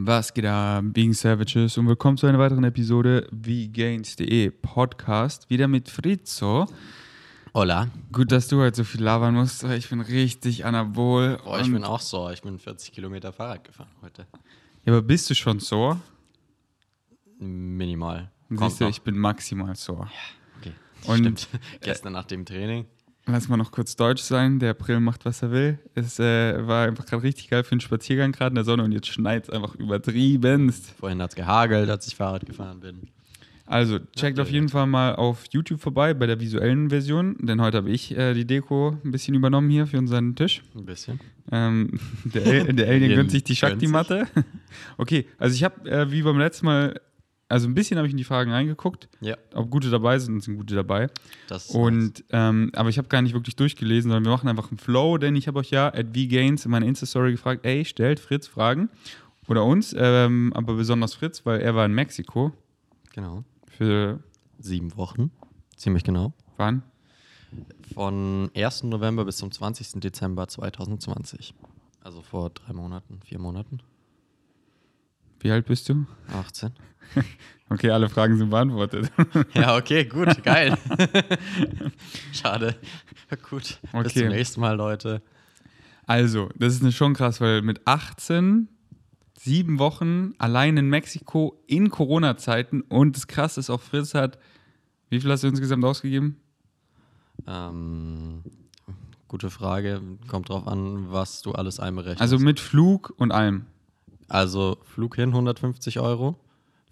Was geht ab, Being Savages und willkommen zu einer weiteren Episode VGains.de Podcast. Wieder mit Fritzo. Hola. Gut, dass du heute so viel labern musst. Ich bin richtig anabol. Boah, ich bin auch so. Ich bin 40 Kilometer Fahrrad gefahren heute. Ja, aber bist du schon so? Minimal. Siehst du, ich bin maximal so. okay. Und- Stimmt. Gestern nach dem Training. Lass mal noch kurz deutsch sein. Der April macht, was er will. Es äh, war einfach gerade richtig geil für einen Spaziergang gerade in der Sonne und jetzt schneit es einfach übertriebenst. Vorhin hat es gehagelt, als ich Fahrrad gefahren bin. Also, checkt auf jeden Fall mal auf YouTube vorbei bei der visuellen Version, denn heute habe ich äh, die Deko ein bisschen übernommen hier für unseren Tisch. Ein bisschen. Ähm, der, El der Alien gönnt sich die Shakti-Matte. Okay, also ich habe, äh, wie beim letzten Mal, also ein bisschen habe ich in die Fragen reingeguckt, Ja, ob gute dabei sind, sind gute dabei. das. Und, ähm, aber ich habe gar nicht wirklich durchgelesen, sondern wir machen einfach einen Flow, denn ich habe euch ja at VGains in meiner Insta-Story gefragt, ey, stellt Fritz Fragen oder uns, ähm, aber besonders Fritz, weil er war in Mexiko Genau. für Sieben Wochen. Ziemlich genau. wann? Von 1. November bis zum 20. Dezember 2020. Also vor drei Monaten, vier Monaten. Wie alt bist du? 18. Okay, alle Fragen sind beantwortet. Ja, okay, gut, geil. Schade. Gut. Bis Okay. zum nächsten Mal, Leute. Also, das ist schon krass, weil mit 18, sieben Wochen allein in Mexiko in Corona-Zeiten und das Krasse ist auch, Fritz hat, wie viel hast du insgesamt ausgegeben? Ähm, gute Frage. Kommt drauf an, was du alles einberechnest. Also mit Flug und allem. Also Flug hin 150 Euro,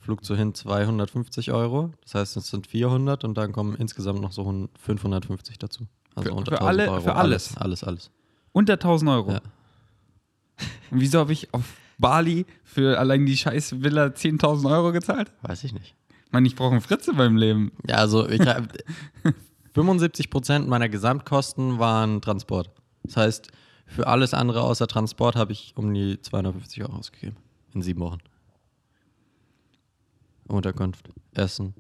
Flug zu hin 250 Euro. Das heißt, es sind 400 und dann kommen insgesamt noch so hun- 550 dazu. Also Für- unter für 1000 alle- Euro. für alles? Alles, alles. Unter 1000 Euro. Ja. Und wieso habe ich auf Bali für allein die scheiß Villa 10.000 Euro gezahlt? Weiß ich nicht. Ich meine, ich brauche einen Fritze meinem Leben. Ja, also ich hab, 75 Prozent meiner Gesamtkosten waren Transport. Das heißt, für alles andere außer Transport habe ich um die 250 Euro ausgegeben. In sieben Wochen. Unterkunft, Essen,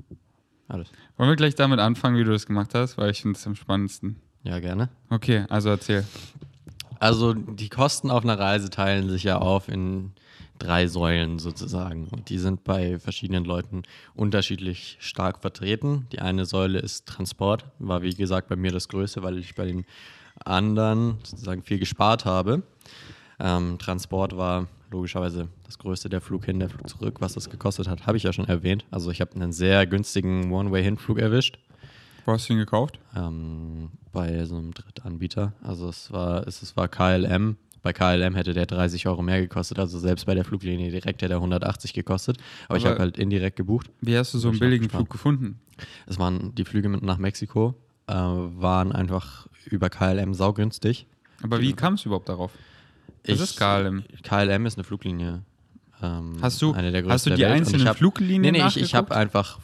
alles. Wollen wir gleich damit anfangen, wie du das gemacht hast, weil ich finde es am spannendsten. Ja, gerne. Okay, also erzähl. Also die Kosten auf einer Reise teilen sich ja auf in drei Säulen sozusagen. Und die sind bei verschiedenen Leuten unterschiedlich stark vertreten. Die eine Säule ist Transport, war wie gesagt bei mir das Größte, weil ich bei den anderen sozusagen viel gespart habe. Ähm, Transport war logischerweise das Größte, der Flug hin, der Flug zurück. Was das gekostet hat, habe ich ja schon erwähnt. Also ich habe einen sehr günstigen One-Way-Hinflug erwischt Wo hast du ihn gekauft? ähm, bei so einem Drittanbieter. Also es war, es, es war KLM. Bei KLM hätte der 30 Euro mehr gekostet, also selbst bei der Fluglinie direkt hätte er 180 gekostet. Aber, ich Aber- habe halt indirekt gebucht. Wie hast du so einen ich billigen. Flug gefunden? Es waren die Flüge nach Mexiko, äh, waren einfach über KLM saugünstig. Aber wie kamst du überhaupt darauf? Was ist KLM? KLM ist eine Fluglinie. Ähm, Hast du- eine der hast du die der Welt. Einzelnen ich hab- Fluglinien Nee, nee, ich, ich habe einfach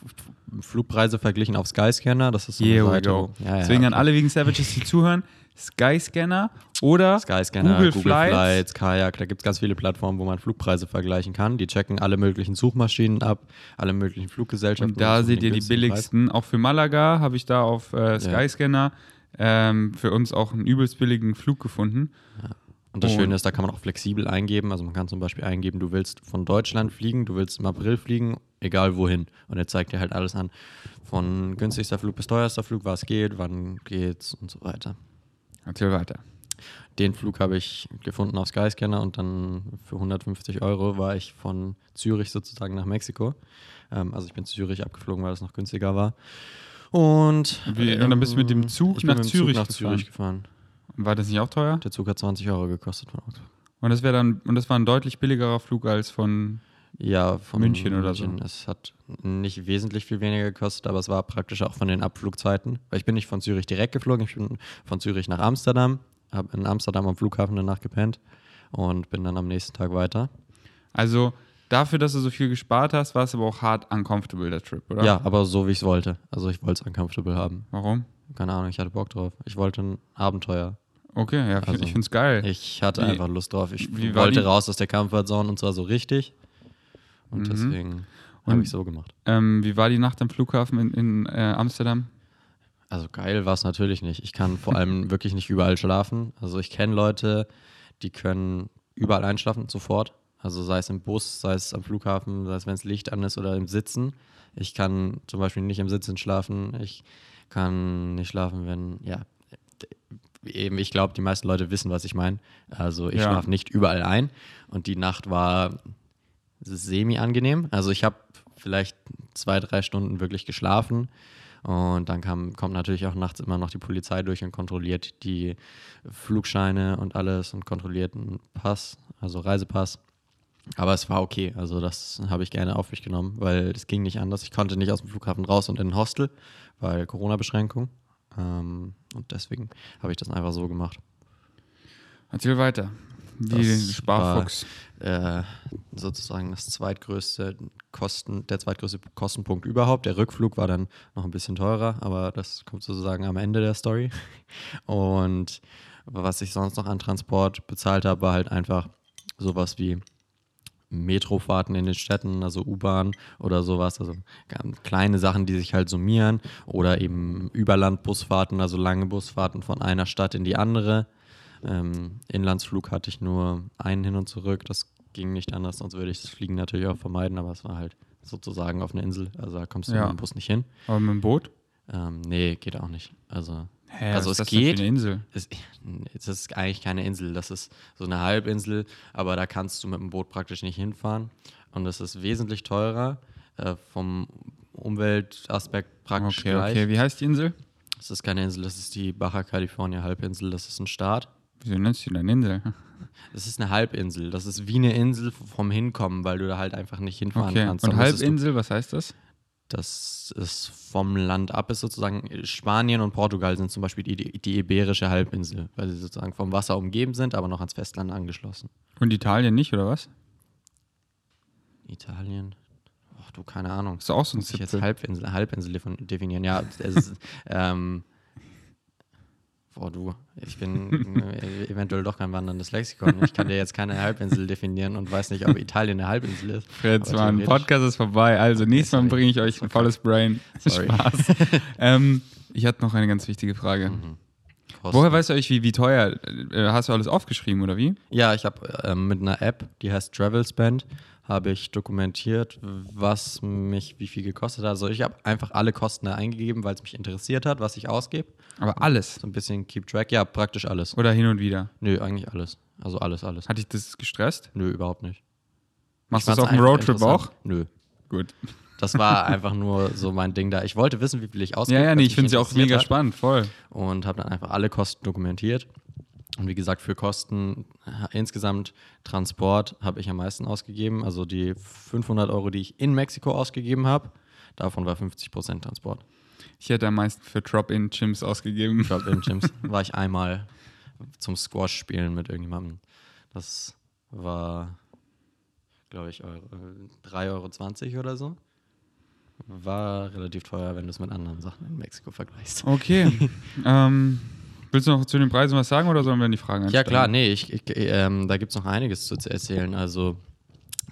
Flugpreise verglichen auf Skyscanner. Das ist so eine Here Seite, Ja, ja, Deswegen an alle wegen Savages, die zuhören, Skyscanner oder Skyscanner, Google, Google, Flights. Flights, Kajak, da gibt es ganz viele Plattformen, wo man Flugpreise vergleichen kann. Die checken alle möglichen Suchmaschinen ab, alle möglichen Fluggesellschaften. Und da seht ihr die billigsten. Auch für Malaga habe ich da auf äh, Skyscanner ähm, für uns auch einen übelst billigen Flug gefunden. Preis. Und das Und- Schöne ist, da kann man auch flexibel eingeben. Also man kann zum Beispiel eingeben, du willst von Deutschland fliegen, du willst im April fliegen, egal wohin. Und er zeigt dir halt alles an. Von günstigster Flug bis teuerster Flug, was geht, wann geht's und so weiter. Erzähl weiter. Den Flug habe ich gefunden auf Skyscanner und dann für 150 Euro war ich von Zürich sozusagen nach Mexiko. Ähm, also ich bin Zürich abgeflogen, weil es noch günstiger war. Und, Wie- und dann bist du mit dem Zug ich bin nach mit dem Zürich nach gefahren? Zürich gefahren. War das nicht auch teuer? Der Zug hat 20 Euro gekostet von Augsburg. Und das wäre dann, und das war ein deutlich billigerer Flug als von. Ja, von München oder so. Es hat nicht wesentlich viel weniger gekostet, aber es war praktisch auch von den Abflugzeiten. Weil ich bin nicht von Zürich direkt geflogen, ich bin von Zürich nach Amsterdam, habe in Amsterdam am Flughafen danach gepennt und bin dann am nächsten Tag weiter. Also dafür, dass du so viel gespart hast, war es aber auch hart uncomfortable, der Trip, oder? Ja, aber so wie ich es wollte. Also ich wollte es uncomfortable haben. Warum? Keine Ahnung, ich hatte Bock drauf. Ich wollte ein Abenteuer. Okay, ja, Also, ich finde es geil. Ich hatte Wie- einfach Lust drauf. Ich wollte die- raus aus der Comfortzone und zwar so richtig. Und Mhm. deswegen habe ich so gemacht. Ähm, wie war die Nacht am Flughafen in, in äh, Amsterdam? Also geil war es natürlich nicht. Ich kann vor allem wirklich nicht überall schlafen. Also ich kenne Leute, die können überall einschlafen, sofort. Also sei es im Bus, sei es am Flughafen, sei es, wenn es Licht an ist oder im Sitzen. Ich kann zum Beispiel nicht im Sitzen schlafen. Ich kann nicht schlafen, wenn, ja, eben, ich glaube, die meisten Leute wissen, was ich meine. Also ich Ja. schlafe nicht überall ein. Und die Nacht war semi-angenehm. Also ich habe vielleicht zwei, drei Stunden wirklich geschlafen. Und dann kam, kommt natürlich auch nachts immer noch die Polizei durch und kontrolliert die Flugscheine und alles und kontrolliert einen Pass, also Reisepass. Aber es war okay, also das habe ich gerne auf mich genommen, weil es ging nicht anders. Ich konnte nicht aus dem Flughafen raus und in ein Hostel, weil Corona-Beschränkung. Ähm, und deswegen habe ich das einfach so gemacht. Erzähl weiter. Wie Das Sparfuchs. Äh, sozusagen das zweitgrößte Kosten, der zweitgrößte Kostenpunkt überhaupt. Der Rückflug war dann noch ein bisschen teurer, aber das kommt sozusagen am Ende der Story. Und was ich sonst noch an Transport bezahlt habe, war halt einfach sowas wie Metrofahrten in den Städten, also U-Bahn oder sowas, also ganz kleine Sachen, die sich halt summieren oder eben Überlandbusfahrten, also lange Busfahrten von einer Stadt in die andere. Ähm, Inlandsflug hatte ich nur einen hin und zurück, das ging nicht anders, sonst würde ich das Fliegen natürlich auch vermeiden, aber es war halt sozusagen auf einer Insel, also da kommst du Ja. mit dem Bus nicht hin. Aber mit dem Boot? Ähm, nee, geht auch nicht. Also Hä, Also was es ist das denn für geht. eine Insel. es, es ist eigentlich keine Insel, das ist so eine Halbinsel, aber da kannst du mit dem Boot praktisch nicht hinfahren. Und es ist wesentlich teurer, äh, vom Umweltaspekt praktisch Okay, gleich. okay. Wie heißt die Insel? Es ist keine Insel, das ist die Baja California Halbinsel, das ist ein Staat. Wieso nennst du denn Insel? Das ist eine Halbinsel, das ist wie eine Insel vom Hinkommen, weil du da halt einfach nicht hinfahren Okay. kannst. Und Halbinsel, was heißt das? Das ist vom Land ab, ist sozusagen Spanien und Portugal sind zum Beispiel die, die, Iberische Halbinsel, weil sie sozusagen vom Wasser umgeben sind, aber noch ans Festland angeschlossen. Und Italien nicht, oder was? Italien? Ach du, keine Ahnung. Ist auch so ein Muss ich jetzt. Halbinsel, Halbinsel defin- definieren? Ja, es ähm, boah, du, ich bin äh, eventuell doch kein wanderndes Lexikon. Ich kann dir jetzt keine Halbinsel definieren und weiß nicht, ob Italien eine Halbinsel ist. Fritz, Mann, theoretisch- Podcast ist vorbei. Also, nächstes Mal bringe ich euch ein Okay. volles Brain. Sorry. Spaß. ähm, ich hatte noch eine ganz wichtige Frage. Mhm. Woher weißt du euch, wie, wie teuer? Äh, Hast du alles aufgeschrieben, oder wie? Ja, ich habe ähm, mit einer App, die heißt Travelspend, habe ich dokumentiert, was mich wie viel gekostet hat. Also ich habe einfach alle Kosten da eingegeben, weil es mich interessiert hat, was ich ausgebe. Aber alles. So ein bisschen Keep Track. Ja, praktisch alles. Oder hin und wieder. Nö, eigentlich alles. Also alles, alles. Hat dich das gestresst? Nö, überhaupt nicht. Machst du das auf dem Roadtrip auch? Nö. Gut. Das war einfach nur so mein Ding da. Ich wollte wissen, wie viel ich ausgebe. Ja, ja, nee, ich finde mich sie auch mega hat. spannend, voll. und habe dann einfach alle Kosten dokumentiert. Und wie gesagt, für Kosten äh, insgesamt Transport habe ich am meisten ausgegeben. Also die 500 Euro, die ich in Mexiko ausgegeben habe, davon war 50% Transport. Ich hätte am meisten für Drop-In-Gyms ausgegeben. Gyms war ich einmal zum Squash spielen mit irgendjemandem. Das war, glaube ich, Euro, 3,20 Euro oder so. War relativ teuer, wenn du es mit anderen Sachen in Mexiko vergleichst. Okay. ähm, willst du noch zu den Preisen was sagen oder sollen wir in die Fragen Ja, einsteigen? klar, nee, ich, ich, ähm, da gibt es noch einiges zu, zu erzählen. Also,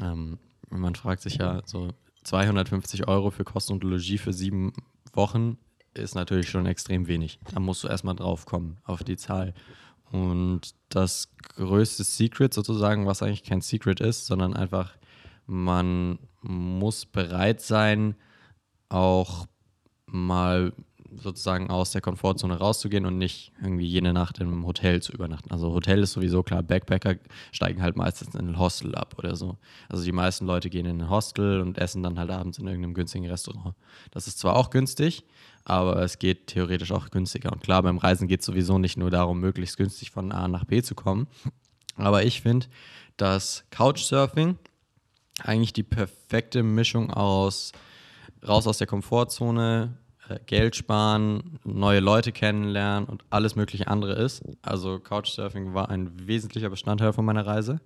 ähm, man fragt sich ja, so 250 Euro für Kosten und Logis für sieben Wochen ist natürlich schon extrem wenig. Da musst du erstmal drauf kommen, auf die Zahl. Und das größte Secret sozusagen, was eigentlich kein Secret ist, sondern einfach, man muss bereit sein, auch mal sozusagen aus der Komfortzone rauszugehen und nicht irgendwie jede Nacht im Hotel zu übernachten. Also Hotel ist sowieso klar, Backpacker steigen halt meistens in ein Hostel ab oder so. Also die meisten Leute gehen in ein Hostel und essen dann halt abends in irgendeinem günstigen Restaurant. Das ist zwar auch günstig, aber es geht theoretisch auch günstiger. Und klar, beim Reisen geht es sowieso nicht nur darum, möglichst günstig von A nach B zu kommen. Aber ich finde, dass Couchsurfing eigentlich die perfekte Mischung aus raus aus der Komfortzone, Geld sparen, neue Leute kennenlernen und alles mögliche andere ist. Also Couchsurfing war ein wesentlicher Bestandteil von meiner Reise,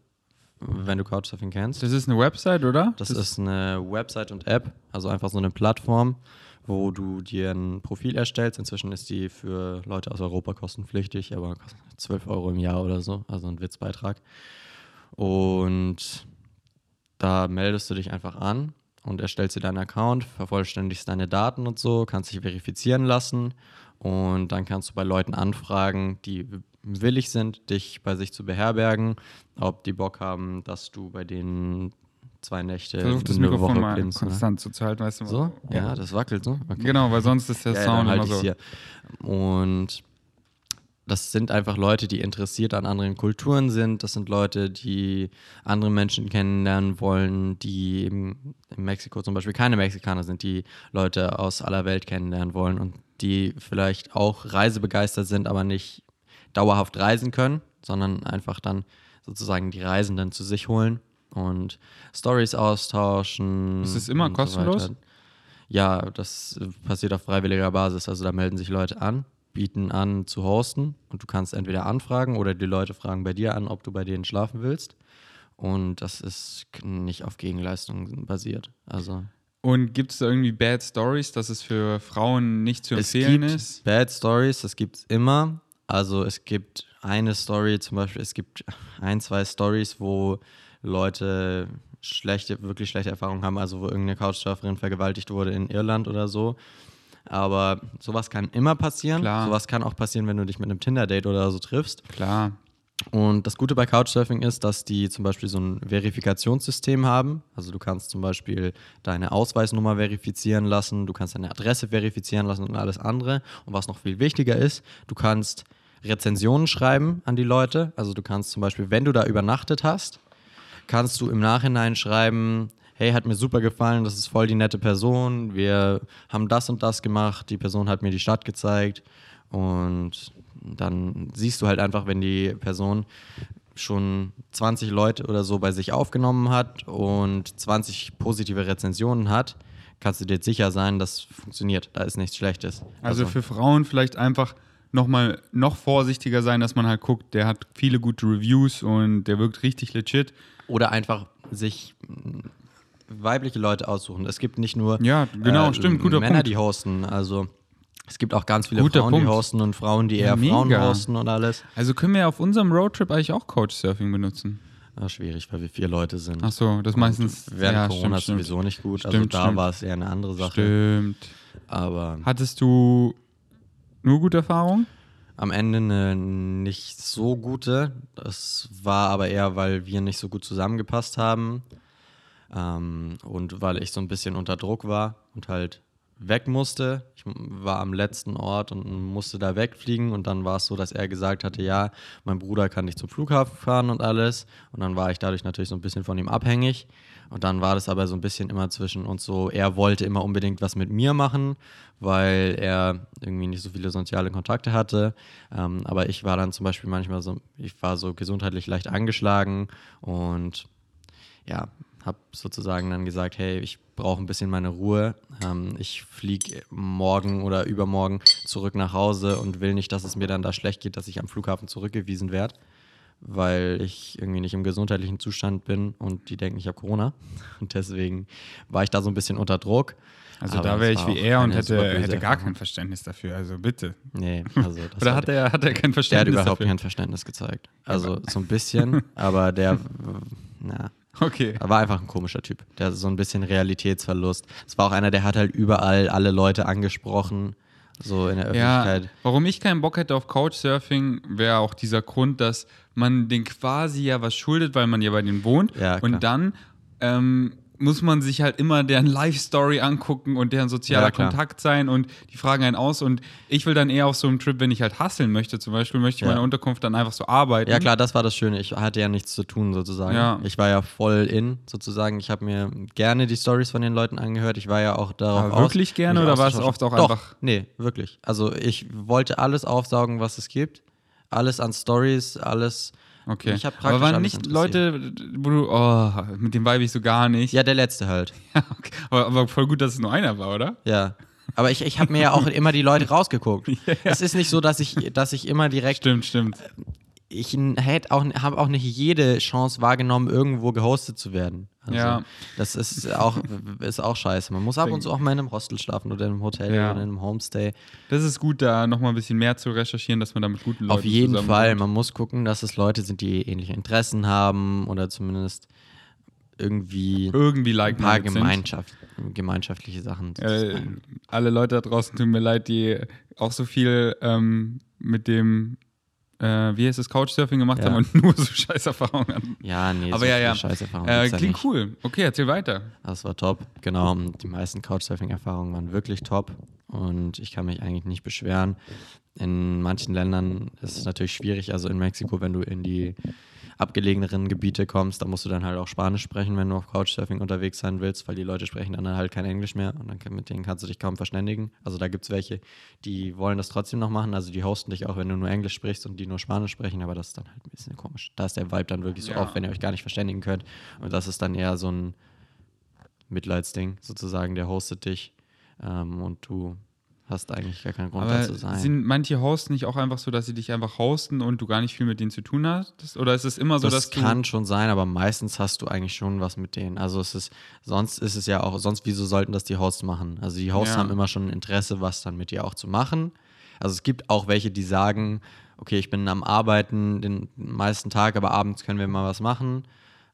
wenn du Couchsurfing kennst. Das ist eine Website, oder? Das ist eine Website und App, also einfach so eine Plattform, wo du dir ein Profil erstellst. Inzwischen ist die für Leute aus Europa kostenpflichtig, aber kostet 12 Euro im Jahr oder so, also ein Witzbeitrag. Und da meldest du dich einfach an und erstellst dir deinen Account, vervollständigst deine Daten und so, kannst dich verifizieren lassen und dann kannst du bei Leuten anfragen, die willig sind, dich bei sich zu beherbergen, ob die Bock haben, dass du bei denen zwei Nächte Versuch das eine Mikrofon Woche mal pennst, ne? konstant zu halten, weißt du? So? Ja, das wackelt so. Okay. Genau, weil sonst ist der Ja, Sound dann immer halt so. hier. Und das sind einfach Leute, die interessiert an anderen Kulturen sind. Das sind Leute, die andere Menschen kennenlernen wollen, die eben in Mexiko zum Beispiel keine Mexikaner sind, die Leute aus aller Welt kennenlernen wollen und die vielleicht auch reisebegeistert sind, aber nicht dauerhaft reisen können, sondern einfach dann sozusagen die Reisenden zu sich holen und Stories austauschen. Ist es immer kostenlos? weiter. Ja, das passiert auf freiwilliger Basis. Also da melden sich Leute an, bieten an zu hosten und du kannst entweder anfragen oder die Leute fragen bei dir an, ob du bei denen schlafen willst. Und das ist nicht auf Gegenleistung basiert. Also Und gibt es da irgendwie Bad Stories, dass es für Frauen nicht zu es empfehlen gibt ist? Bad Stories, das gibt es immer. Also es gibt eine Story, zum Beispiel, es gibt ein, zwei Stories, wo Leute schlechte, wirklich schlechte Erfahrungen haben, also wo irgendeine Couchsurferin vergewaltigt wurde in Irland oder so. Aber sowas kann immer passieren. Klar. Sowas kann auch passieren, wenn du dich mit einem Tinder-Date oder so triffst. Klar. Und das Gute bei Couchsurfing ist, dass die zum Beispiel so ein Verifikationssystem haben. Also du kannst zum Beispiel deine Ausweisnummer verifizieren lassen, du kannst deine Adresse verifizieren lassen und alles andere. Und was noch viel wichtiger ist, du kannst Rezensionen schreiben an die Leute. Also du kannst zum Beispiel, wenn du da übernachtet hast, kannst du im Nachhinein schreiben, hey, hat mir super gefallen, das ist voll die nette Person, wir haben das und das gemacht, die Person hat mir die Stadt gezeigt und dann siehst du halt einfach, wenn die Person schon 20 Leute oder so bei sich aufgenommen hat und 20 positive Rezensionen hat, kannst du dir sicher sein, das funktioniert, da ist nichts Schlechtes. Also, für Frauen vielleicht einfach nochmal noch vorsichtiger sein, dass man halt guckt, der hat viele gute Reviews und der wirkt richtig legit. Oder einfach sich weibliche Leute aussuchen. Es gibt nicht nur Ja, genau, stimmt, guter Männer, Punkt. die hosten. Also es gibt auch ganz viele Guter Frauen, Punkt. die hosten und Frauen, die eher Frauen mega. hosten und alles. Also können wir auf unserem Roadtrip eigentlich auch Couchsurfing benutzen. Ja, schwierig, weil wir vier Leute sind. Ach so, das Und meistens Während ja, Corona stimmt, sowieso nicht gut. Stimmt, also da stimmt. war es eher eine andere Sache. Stimmt. Aber Hattest du nur gute Erfahrungen? am Ende eine nicht so gute. Das war aber eher, weil wir nicht so gut zusammengepasst haben. Ähm, und weil ich so ein bisschen unter Druck war und halt weg musste. Ich war am letzten Ort und musste da wegfliegen und dann war es so, dass er gesagt hatte, ja, mein Bruder kann nicht zum Flughafen fahren und alles. Und dann war ich dadurch natürlich so ein bisschen von ihm abhängig. Und dann war das aber so ein bisschen immer zwischen uns so, er wollte immer unbedingt was mit mir machen, weil er irgendwie nicht so viele soziale Kontakte hatte. Ähm, aber ich war dann zum Beispiel manchmal so, ich war so gesundheitlich leicht angeschlagen und ja, habe sozusagen dann gesagt, hey, ich brauche ein bisschen meine Ruhe. Ähm, ich fliege morgen oder übermorgen zurück nach Hause und will nicht, dass es mir dann da schlecht geht, dass ich am Flughafen zurückgewiesen werde, weil ich irgendwie nicht im gesundheitlichen Zustand bin und die denken, ich habe Corona. Und deswegen war ich da so ein bisschen unter Druck. Also Aber da wäre ich wie er und hätte, hätte gar kein Verständnis dafür. Also bitte. Nee, also das Oder hat er, hat er kein der hat Verständnis überhaupt dafür? kein Verständnis gezeigt. Also so ein bisschen, aber der, na, Okay. Er war einfach ein komischer Typ. Der hatte so ein bisschen Realitätsverlust. Es war auch einer, der hat halt überall alle Leute angesprochen, so in der Ja, Öffentlichkeit. warum ich keinen Bock hätte auf Couchsurfing, wäre auch dieser Grund, dass man den quasi ja was schuldet, weil man ja bei denen wohnt. Ja, klar. und dann ähm, muss man sich halt immer deren Life-Story angucken und deren sozialer Ja. Kontakt sein und die fragen einen aus. Und ich will dann eher auf so einem Trip, wenn ich halt hasseln möchte, zum Beispiel, möchte ich Ja. meine Unterkunft dann einfach so arbeiten. Ja, klar, das war das Schöne. Ich hatte ja nichts zu tun, sozusagen. Ja. Ich war ja voll in, sozusagen. Ich habe mir gerne die Stories von den Leuten angehört. Ich war ja auch darauf Aber aus. wirklich gerne mich oder war es oft auch Doch, einfach- Nee, wirklich. Also ich wollte alles aufsaugen, was es gibt. Alles an Stories, alles. Okay. Hat Aber waren nicht. Leute, wo du, oh, mit dem vibe ich so gar nicht. Ja, der letzte halt. okay. aber, aber voll gut, dass es nur einer war, oder? Ja. Aber ich, ich habe mir ja auch immer die Leute rausgeguckt. Es ist nicht so, dass ich, dass ich immer direkt Stimmt, stimmt. Ich hätte auch, habe auch nicht jede Chance wahrgenommen, irgendwo gehostet zu werden. Also, Ja. Das ist auch, ist auch scheiße. Man muss ab und zu auch mal in einem Hostel schlafen oder in einem Hotel Ja. oder in einem Homestay. Das ist gut, da nochmal ein bisschen mehr zu recherchieren, dass man da mit guten Leuten Auf jeden Fall. Man muss gucken, dass es Leute sind, die ähnliche Interessen haben oder zumindest irgendwie Irgendwie ein like paar sind. Gemeinschaft, gemeinschaftliche Sachen. Äh, alle Leute da draußen tun mir leid, die auch so viel ähm, mit dem äh, wie heißt es, Couchsurfing gemacht Ja. haben und nur so Scheißerfahrungen hatten. Ja, nee, Aber so ja, ja. Scheißerfahrungen Äh, ja klingt nicht. cool. Okay, erzähl weiter. Das war top, genau. Und Die meisten Couchsurfing-Erfahrungen waren wirklich top und ich kann mich eigentlich nicht beschweren. In manchen Ländern ist es natürlich schwierig, also in Mexiko, wenn du in die abgelegeneren Gebiete kommst, da musst du dann halt auch Spanisch sprechen, wenn du auf Couchsurfing unterwegs sein willst, weil die Leute sprechen dann halt kein Englisch mehr und dann kann- mit denen kannst du dich kaum verständigen. Also da gibt es welche, die wollen das trotzdem noch machen, also die hosten dich auch, wenn du nur Englisch sprichst und die nur Spanisch sprechen, aber das ist dann halt ein bisschen komisch. Da ist der Vibe dann wirklich so Ja. auf, wenn ihr euch gar nicht verständigen könnt und das ist dann eher so ein Mitleidsding sozusagen, der hostet dich ähm, und du hast eigentlich gar keinen Grund da zu sein. sind manche Hosts nicht auch einfach so, dass sie dich einfach hosten und du gar nicht viel mit denen zu tun hast? Oder ist es immer so, das dass kann schon sein, aber meistens hast du eigentlich schon was mit denen. Also es ist, sonst ist es ja auch, sonst wieso sollten das die Hosts machen? Also die Hosts Ja. haben immer schon ein Interesse, was dann mit dir auch zu machen. Also es gibt auch welche, die sagen, okay, ich bin am Arbeiten den meisten Tag, aber abends können wir mal was machen.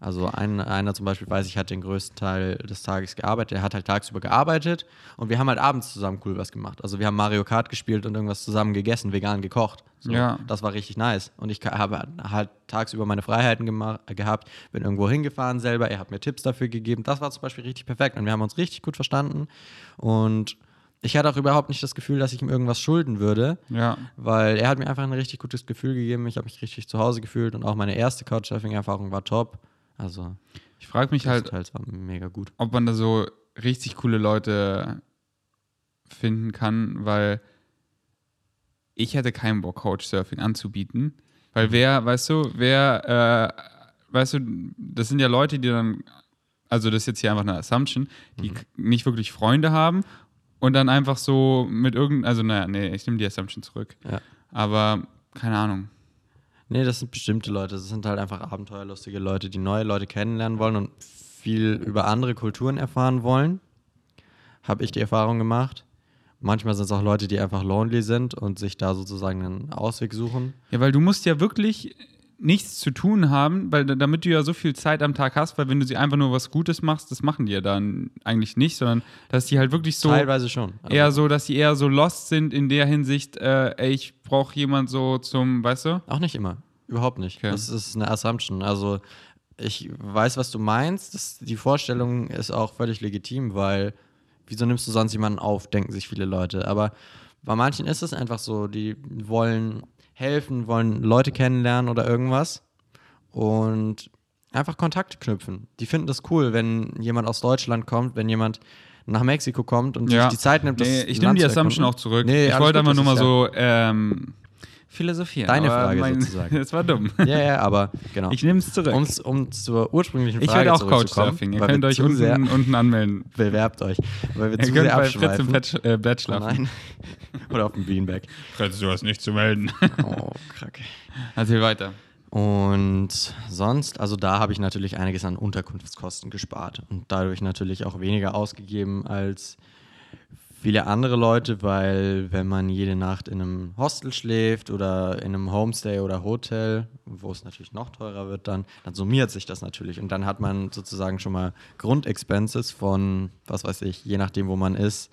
Also ein, einer zum Beispiel weiß ich, hat den größten Teil des Tages gearbeitet. Er hat halt tagsüber gearbeitet und wir haben halt abends zusammen cool was gemacht. Also wir haben Mario Kart gespielt und irgendwas zusammen gegessen, vegan gekocht. So, Ja. Das war richtig nice. Und ich habe halt tagsüber meine Freiheiten gehabt, bin irgendwo hingefahren selber. Er hat mir Tipps dafür gegeben. Das war zum Beispiel richtig perfekt und wir haben uns richtig gut verstanden. Und ich hatte auch überhaupt nicht das Gefühl, dass ich ihm irgendwas schulden würde. Ja. Weil er hat mir einfach ein richtig gutes Gefühl gegeben. Ich habe mich richtig zu Hause gefühlt und auch meine erste Couchsurfing-Erfahrung war top. Also, Ich frage mich halt, halt mega gut. ob man da so richtig coole Leute finden kann, weil ich hätte keinen Bock, Couchsurfing anzubieten. Mhm. Weil wer, weißt du, wer, äh, weißt du, das sind ja Leute, die dann, also das ist jetzt hier einfach eine Assumption, die Mhm. nicht wirklich Freunde haben und dann einfach so mit irgendeinem, also naja, nee, ich nehme die Assumption zurück. Ja. Aber keine Ahnung. Nee, das sind bestimmte Leute. Das sind halt einfach abenteuerlustige Leute, die neue Leute kennenlernen wollen und viel über andere Kulturen erfahren wollen. Habe ich die Erfahrung gemacht. Manchmal sind es auch Leute, die einfach lonely sind und sich da sozusagen einen Ausweg suchen. Ja, weil du musst ja wirklich nichts zu tun haben, weil da- damit du ja so viel Zeit am Tag hast, weil wenn du sie einfach nur was Gutes machst, das machen die ja dann eigentlich nicht, sondern dass die halt wirklich so Teilweise schon. Also, eher so, dass sie eher so lost sind in der Hinsicht, äh, ey, ich brauche jemand so zum, weißt du? Auch nicht immer. Überhaupt nicht. Okay. Das ist eine Assumption. Also ich weiß, was du meinst. Das, die Vorstellung ist auch völlig legitim, weil wieso nimmst du sonst jemanden auf, denken sich viele Leute. Aber bei manchen ist es einfach so, die wollen helfen, wollen Leute kennenlernen oder irgendwas und einfach Kontakt knüpfen. Die finden das cool, wenn jemand aus Deutschland kommt, wenn jemand nach Mexiko kommt und sich die Zeit nimmt, das nee, ich nehme die Assumption auch zurück. Nee, ich wollte einfach nur mal so ähm, philosophieren. Deine aber Frage sozusagen. Das war dumm. Ja, ja, aber genau. Ich nehme es zurück. Um's, um zur ursprünglichen ich Frage werde auch Couchsurfing. Ihr könnt euch zu sehr unten, unten anmelden. bewerbt euch, weil wir Ihr zu könnt sehr bei Fritz im abschweifen. Bett, äh, Bett Oh schlafen. nein. Oder auf dem Beanbag. Fritz, du hast nichts zu melden. Oh, kacke. Erzähl weiter. Und sonst, also da habe ich natürlich einiges an Unterkunftskosten gespart und dadurch natürlich auch weniger ausgegeben als viele andere Leute, weil wenn man jede Nacht in einem Hostel schläft oder in einem Homestay oder Hotel, wo es natürlich noch teurer wird, dann, dann summiert sich das natürlich und dann hat man sozusagen schon mal Grundexpenses von, was weiß ich, je nachdem, wo man ist,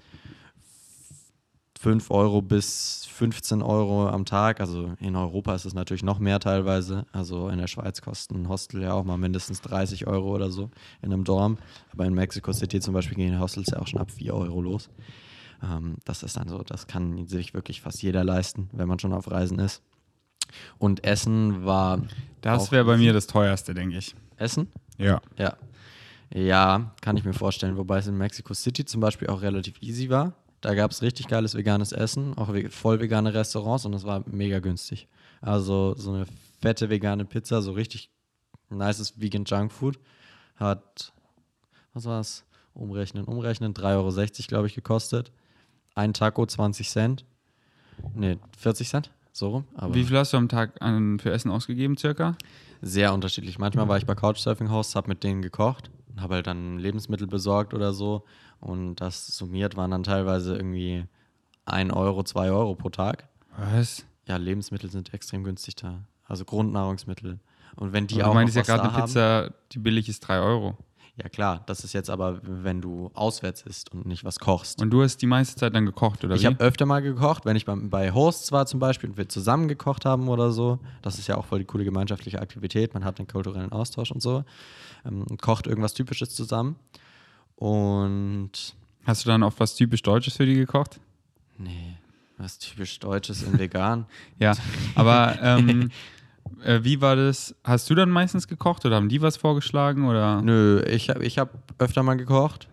5 Euro bis 15 Euro am Tag. Also in Europa ist es natürlich noch mehr teilweise. Also in der Schweiz kosten Hostel ja auch mal mindestens 30 Euro oder so in einem Dorm. Aber in Mexico City zum Beispiel gehen Hostels ja auch schon ab 4 Euro los. Ähm, das ist dann so, das kann sich wirklich fast jeder leisten, wenn man schon auf Reisen ist. Und Essen war. Das wäre bei mir das teuerste, denke ich. Essen? Ja. Ja. Ja, kann ich mir vorstellen. Wobei es in Mexico City zum Beispiel auch relativ easy war. Da gab es richtig geiles veganes Essen, auch voll vegane Restaurants und es war mega günstig. Also so eine fette vegane Pizza, so richtig nices Vegan Junkfood hat, was war's? Umrechnen, umrechnen, 3,60 Euro, glaube ich, gekostet. Ein Taco 20 Cent. Ne, 40 Cent, so rum. Aber Wie viel hast du am Tag an, für Essen ausgegeben, circa? sehr unterschiedlich. Manchmal war ich bei Couchsurfing-Hosts, habe mit denen gekocht, habe halt dann Lebensmittel besorgt oder so. Und das summiert waren dann teilweise irgendwie 1 Euro, 2 Euro pro Tag. Was? Ja, Lebensmittel sind extrem günstig da. Also Grundnahrungsmittel. Und wenn die Die auch du meinst ja gerade eine Pizza, die billig ist 3 Euro. Ja klar, das ist jetzt aber, wenn du auswärts isst und nicht was kochst. Und du hast die meiste Zeit dann gekocht, oder ich wie? habe öfter mal gekocht, wenn ich bei, bei Hosts war zum Beispiel und wir zusammen gekocht haben oder so. Das ist ja auch voll die coole gemeinschaftliche Aktivität. Man hat den kulturellen Austausch und so. Ähm, kocht irgendwas Typisches zusammen. Und Hast du dann oft was typisch Deutsches für die gekocht? nee, was typisch Deutsches in vegan. Ja, aber ähm, äh, wie war das? Hast du dann meistens gekocht oder haben die was vorgeschlagen? Oder? Nö, ich habe ich hab öfter mal gekocht.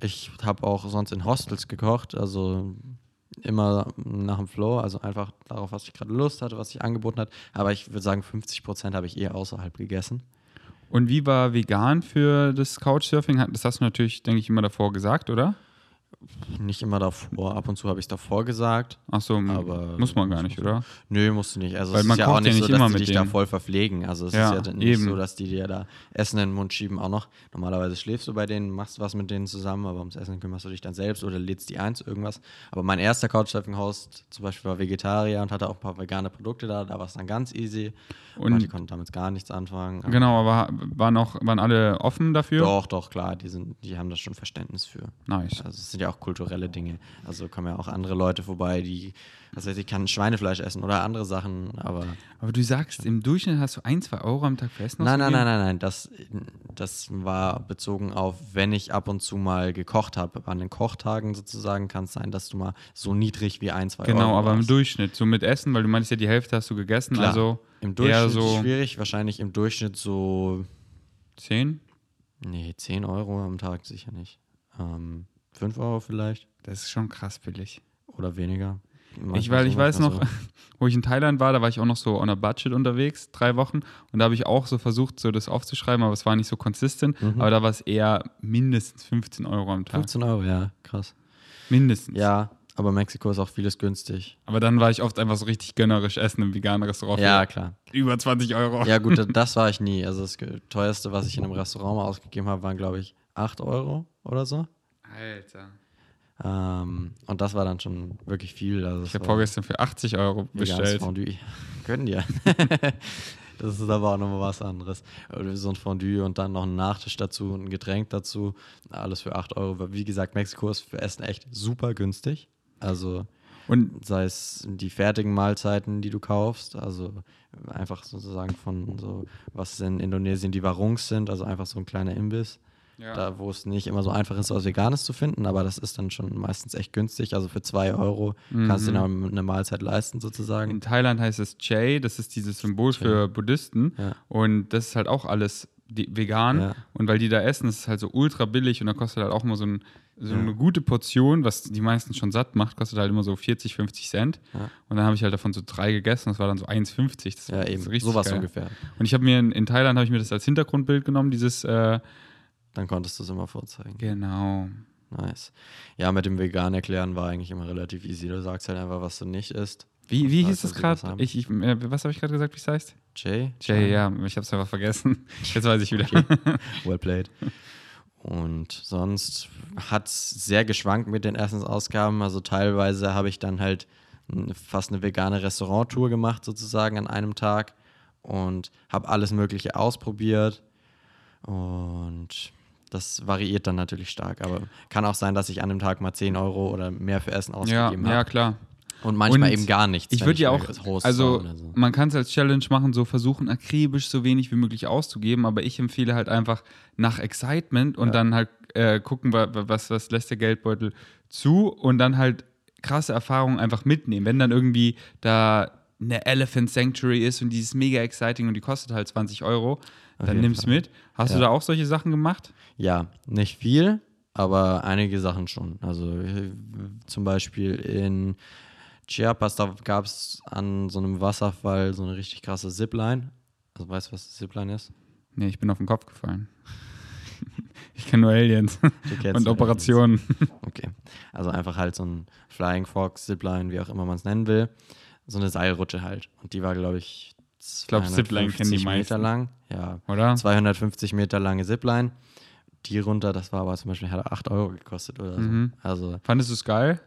Ich habe auch sonst in Hostels gekocht, also immer nach dem Flow, also einfach darauf, was ich gerade Lust hatte, was sich angeboten hat. Aber ich würde sagen, 50 Prozent habe ich eher außerhalb gegessen. Und wie war vegan für das Couchsurfing? Das hast du natürlich, denke ich, immer davor gesagt, oder? Nicht immer davor, ab und zu habe ich es davor gesagt. Ach so, Aber- muss man gar nicht, oder? Nö, musst du nicht. Also Weil es man ist ja auch ja nicht nicht so, dass die dich da denen. voll verpflegen. Also es Ja, ist ja nicht eben. so, dass die dir da Essen in den Mund schieben auch noch. Normalerweise schläfst du bei denen, machst was mit denen zusammen, aber ums Essen kümmerst du dich dann selbst oder lädst die ein zu irgendwas. Aber mein erster Couchsurfing-Host zum Beispiel war Vegetarier und hatte auch ein paar vegane Produkte da. Da war es dann ganz easy. Und- aber die konnten damit gar nichts anfangen. Aber Genau, aber waren, auch, waren alle offen dafür? Doch, doch, klar. Die, sind, die haben da schon Verständnis für. Nice. Also es sind ja auch kulturelle Dinge. Also kommen ja auch andere Leute vorbei, die, was weiß ich, kann Schweinefleisch essen oder andere Sachen, aber. Aber du sagst, im Durchschnitt hast du ein, zwei Euro am Tag für Essen Nein, nein, nein, nein, nein. Das, das war bezogen auf, wenn ich ab und zu mal gekocht habe. An den Kochtagen sozusagen kann es sein, dass du mal so niedrig wie ein, zwei Genau, Euro aber im. Durchschnitt, so mit Essen, weil du meinst ja, die Hälfte hast du gegessen, Klar. also Im Durchschnitt so schwierig, wahrscheinlich im Durchschnitt so, 10? nee, 10 Euro am Tag sicher nicht. Ähm, 5 Euro vielleicht Das ist schon krass billig. oder weniger. Ich, weil so, ich weiß noch, wo ich in Thailand war, da war ich auch noch so on a budget unterwegs, drei Wochen. Und da habe ich auch so versucht, so das aufzuschreiben, aber es war nicht so consistent. Mhm. Aber da war es eher mindestens 15 Euro am so. Tag. 15 Euro, ja, krass. Mindestens. Ja, aber Mexiko ist auch vieles günstig. Aber dann war ich oft einfach so richtig gönnerisch essen im veganen Restaurant. Ja, klar. Über 20 Euro. Ja, gut, das war ich nie. Also das teuerste, was ich in einem Restaurant mal ausgegeben habe, waren, glaube ich, 8 Euro oder so. Alter. Ähm, und das war dann schon wirklich viel. Also Ich habe vorgestern für 80 Euro bestellt. Fondue. Können die ja. das ist aber auch nochmal was anderes. So ein Fondue und dann noch ein Nachtisch dazu und ein Getränk dazu. Alles für 8 Euro. Wie gesagt, Mexiko ist für Essen echt super günstig. Also Und sei es die fertigen Mahlzeiten, die du kaufst, also einfach sozusagen von so, was in Indonesien die Warungs sind, also einfach so ein kleiner Imbiss, ja. da wo es nicht immer so einfach ist, was Veganes zu finden, aber das ist dann schon meistens echt günstig, also für zwei Euro kannst du dir Mhm. dann eine Mahlzeit leisten sozusagen. in Thailand heißt es Chai, das ist dieses Symbol für Buddhisten. Ja. Und das ist halt auch alles vegan. Ja. Und weil die da essen, ist es halt so ultra billig und da kostet halt auch immer so, ein, so eine gute Portion, was die meisten schon satt macht, kostet halt immer so 40, 50 Cent. Und dann habe ich halt davon so drei gegessen, das war dann so 1,50. Das war Ja, eben, sowas ungefähr. Und ich habe mir in, in Thailand habe ich mir das als Hintergrundbild genommen, dieses äh, Dann konntest du es immer vorzeigen. genau. Nice. Ja, mit dem Vegan erklären war eigentlich immer relativ easy. Du sagst halt einfach, was du nicht isst. Wie, wie hieß das gerade? Ich, ich, äh, was habe ich gerade gesagt, wie es heißt? Jay? Jay, ja, ich habe es einfach vergessen. Jetzt weiß ich wieder. Well played. Und sonst hat es sehr geschwankt mit den Essensausgaben. Also teilweise habe ich dann halt fast eine vegane Restauranttour gemacht, sozusagen an einem Tag. Und habe alles Mögliche ausprobiert. Und das variiert dann natürlich stark. Aber kann auch sein, dass ich an einem Tag mal 10 Euro oder mehr für Essen ja, ausgegeben ja, habe. kauch. Und manchmal Und eben gar nichts. Ich würde ja auch, Host also so. man kann es als Challenge machen, so versuchen, akribisch so wenig wie möglich auszugeben, aber ich empfehle halt einfach nach Excitement und Ja. dann halt äh, gucken, wa- wa- was, was lässt der Geldbeutel zu und dann halt krasse Erfahrungen einfach mitnehmen. Wenn dann irgendwie da eine Elephant Sanctuary ist und die ist mega exciting und die kostet halt 20 Euro, dann nimm's mit. Hast du Ja. da auch solche Sachen gemacht? Ja, nicht viel, aber einige Sachen schon. Also zum Beispiel in Chiapas, da gab es an so einem Wasserfall so eine richtig krasse Zipline. Also weißt du, was Zipline ist? Nee, ich bin auf den Kopf gefallen. ich kenne nur Aliens Du und Operationen. Okay. Also einfach halt so ein Flying Fox, Zipline, wie auch immer man es nennen will. So eine Seilrutsche halt. Und die war, glaube ich, glaub, Zipline kennen die 250 meisten. Meter lang. Ja, Oder? 250 Meter lange Zipline. Die runter, das war aber zum Beispiel, hat 8 Euro gekostet oder so. Mhm. Also Fandest du es geil?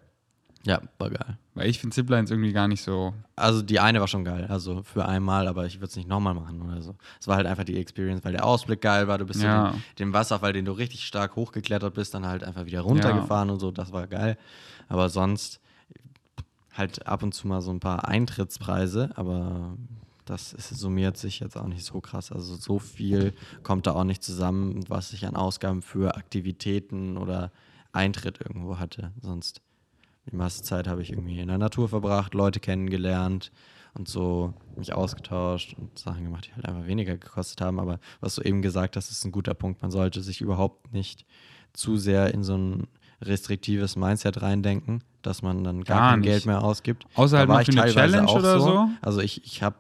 Ja, war geil. Weil ich finde Ziplines irgendwie gar nicht so. Also die eine war schon geil, also für einmal, aber ich würde es nicht nochmal machen oder so. Es war halt einfach die Experience, weil der Ausblick geil war. Du bist Ja. ja. den, den Wasserfall, den du richtig stark hochgeklettert bist, dann halt einfach wieder runtergefahren und so. Das war geil. Aber sonst halt ab und zu mal so ein paar Eintrittspreise, aber das ist, summiert sich jetzt auch nicht so krass. Also so viel kommt da auch nicht zusammen, was ich an Ausgaben für Aktivitäten oder Eintritt irgendwo hatte. Sonst die meiste Zeit habe ich irgendwie in der Natur verbracht, Leute kennengelernt und so mich ausgetauscht und Sachen gemacht, die halt einfach weniger gekostet haben. Aber was du eben gesagt hast, ist ein guter Punkt. Man sollte sich überhaupt nicht zu sehr in so ein restriktives Mindset reindenken, dass man dann gar, Gar kein nicht. Geld mehr ausgibt. Außer halt ich für eine Challenge oder so. Also ich, ich habe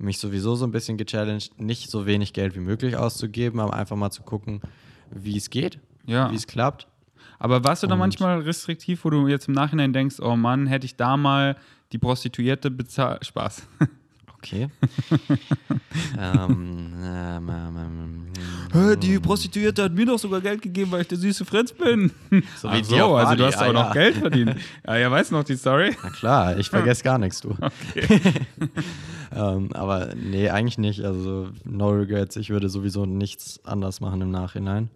mich sowieso so ein bisschen gechallenged, nicht so wenig Geld wie möglich auszugeben, aber einfach mal zu gucken, wie es geht, Ja. wie es klappt. Aber warst du da manchmal restriktiv, wo du jetzt im Nachhinein denkst, oh Mann, hätte ich da mal die Prostituierte bezahlt? Spaß. Okay. ähm, ähm, ähm, ähm, Prostituierte hat mir doch sogar Geld gegeben, weil ich der süße Fritz bin. So Ach wie so, die also du hast ah, auch noch ja. Geld verdient. Ja, ja, weißt noch die Story? Na klar, ich vergesse gar nichts, du. ähm, aber nee, eigentlich nicht. Also no regrets. Ich würde sowieso nichts anders machen im Nachhinein.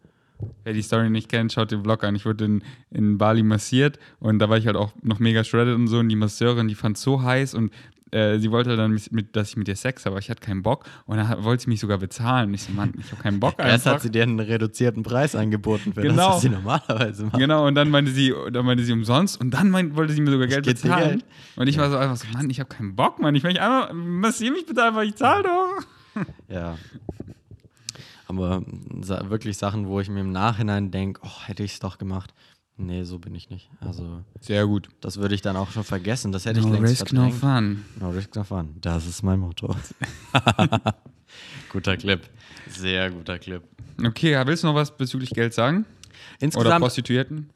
Wer die Story nicht kennt, schaut den Vlog an. Ich wurde in, in Bali massiert und da war ich halt auch noch mega shredded und so. Und die Masseurin, die fand so heiß und äh, sie wollte dann, mit, dass ich mit ihr Sex habe, aber ich hatte keinen Bock. Und dann wollte sie mich sogar bezahlen. Und ich so, Mann, ich habe keinen Bock Erst hat sie dir einen reduzierten Preis angeboten für Genau. das, was sie normalerweise macht. Genau, und dann meinte sie, dann meinte sie umsonst und dann meint, wollte sie mir sogar Geld bezahlen. Geld. Und ich war so einfach so, Mann, ich habe keinen Bock, Mann. Ich möchte einfach, massier mich bitte einfach, ich zahle doch. Ja. Aber wirklich Sachen, wo ich mir im Nachhinein denke, oh, hätte ich es doch gemacht. Nee, so bin ich nicht. Also, Sehr gut. das würde ich dann auch schon vergessen. Das hätte ich No längst risk, no verdrängt. fun. No risk, no fun. Das ist mein Motto. guter Clip. Sehr guter Clip. Okay, willst du noch was bezüglich Geld sagen? Oder Insgesamt, Prostituierten?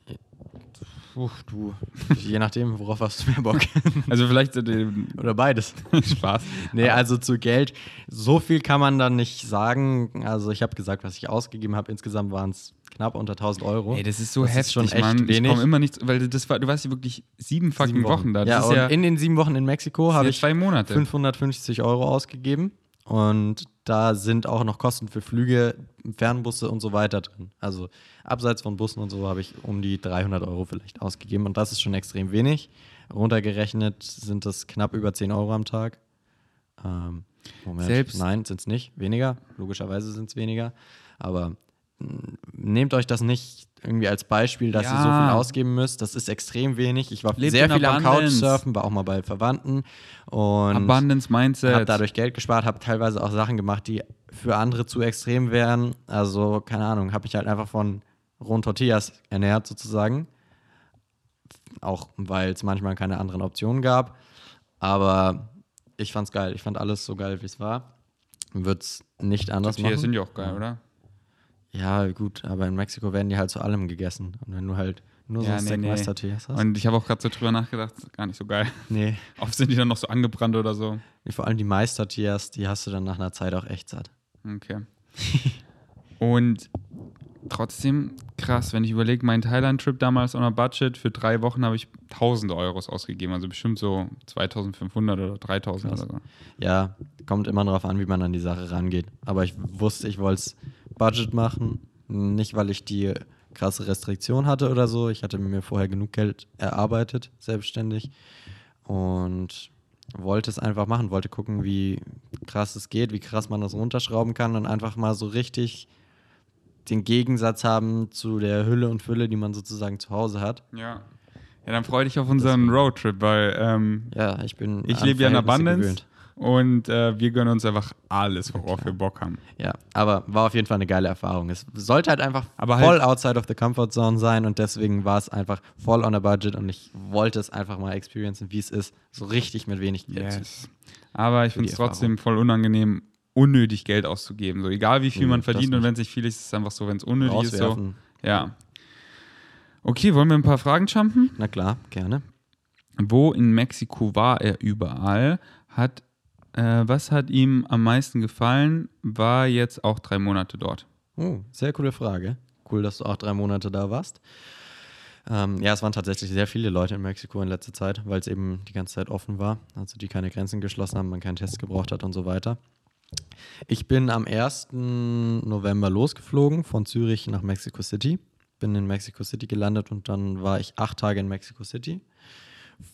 Puh, du, je nachdem, worauf hast du mehr Bock. Also vielleicht äh, Oder beides. Spaß. Nee, also zu Geld, so viel kann man dann nicht sagen. Also ich habe gesagt, was ich ausgegeben habe. Insgesamt waren es knapp unter 1000 Euro. Ey, das ist so Das ist heftig, schon echt Mann. Ich wenig. komme immer nicht, weil das war, du warst ja wirklich sieben fucking Sieben Wochen. da. Das ja, ist und ja, in den sieben Wochen in Mexiko habe ich zwei Monate. 550 Euro ausgegeben. Und da sind auch noch Kosten für Flüge, Fernbusse und so weiter drin. Also abseits von Bussen und so habe ich um die 300 Euro vielleicht ausgegeben. Und das ist schon extrem wenig. Runtergerechnet sind das knapp über 10 Euro am Tag. Ähm, Moment, Selbst- nein, sind es nicht. Weniger. Logischerweise sind es weniger. Aber nehmt euch das nicht irgendwie als Beispiel, dass ihr so Ja. viel ausgeben müsst. Das ist extrem wenig. Ich war Lebt sehr viel am Abundance. Couchsurfen, war auch mal bei Verwandten. Und Abundance Mindset. habe dadurch Geld gespart, habe teilweise auch Sachen gemacht, die für andere zu extrem wären. Also, keine Ahnung, habe ich halt einfach von rohen Tortillas ernährt sozusagen. Auch weil es manchmal keine anderen Optionen gab. Aber ich fand's geil. Ich fand alles so geil, wie es war. Würde es nicht anders Tortillas machen. sind ja auch geil, oder? Ja, gut, aber in Mexiko werden die halt zu allem gegessen. Und wenn du halt nur so Ja, ein nee, nee. Meister Tortillas hast. Und ich habe auch gerade so drüber nachgedacht, gar nicht so geil. nee, Oft sind die dann noch so angebrannt oder so. vor allem die Meister-Tortillas, die hast du dann nach einer Zeit auch echt satt. Okay. Und trotzdem krass, wenn ich überlege, mein Thailand-Trip damals on a Budget, für drei Wochen habe ich 1000 Euros ausgegeben, also bestimmt so 2500 oder 3000 Krass. oder so. Ja, kommt immer darauf an, wie man an die Sache rangeht. Aber ich wusste, ich wollte es Budget machen. Nicht, weil ich die krasse Restriktion hatte oder so. Ich hatte mir vorher genug Geld erarbeitet, selbstständig. Und wollte es einfach machen, wollte gucken, wie krass es geht, wie krass man das runterschrauben kann und einfach mal so richtig den Gegensatz haben zu der Hülle und Fülle, die man sozusagen zu Hause hat. Ja. Ja, dann freue dich auf unseren Roadtrip, weil ähm, Ja, ich bin. ich lebe ja in Abundance gewöhnt. und äh, wir gönnen uns einfach alles, worauf wir Bock haben. Ja, aber war auf jeden Fall eine geile Erfahrung. Es sollte halt einfach Aber voll halt- outside of the comfort zone sein und deswegen war es einfach voll on a budget und ich wollte es einfach mal experiencen, wie es ist, so richtig mit wenig Geld. Yes. Aber ich finde es trotzdem voll unangenehm, unnötig Geld auszugeben. So, egal wie viel Mhm, man verdient und wenn es nicht viel ist, ist es einfach so, wenn es unnötig ist. So. Ja. Okay, wollen wir ein paar Fragen jumpen? Na klar, gerne. Wo in Mexiko war er überall? Hat, äh, was hat ihm am meisten gefallen? War jetzt auch drei Monate dort. Oh, sehr coole Frage. Cool, dass du auch drei Monate da warst. Ähm, ja, es waren tatsächlich sehr viele Leute in Mexiko in letzter Zeit, weil es eben die ganze Zeit offen war. Also die keine Grenzen geschlossen haben, man keinen Test gebraucht hat und so weiter. Ich bin am 1. November losgeflogen von Zürich nach Mexico City. Bin in Mexico City gelandet und dann war ich acht Tage in Mexico City.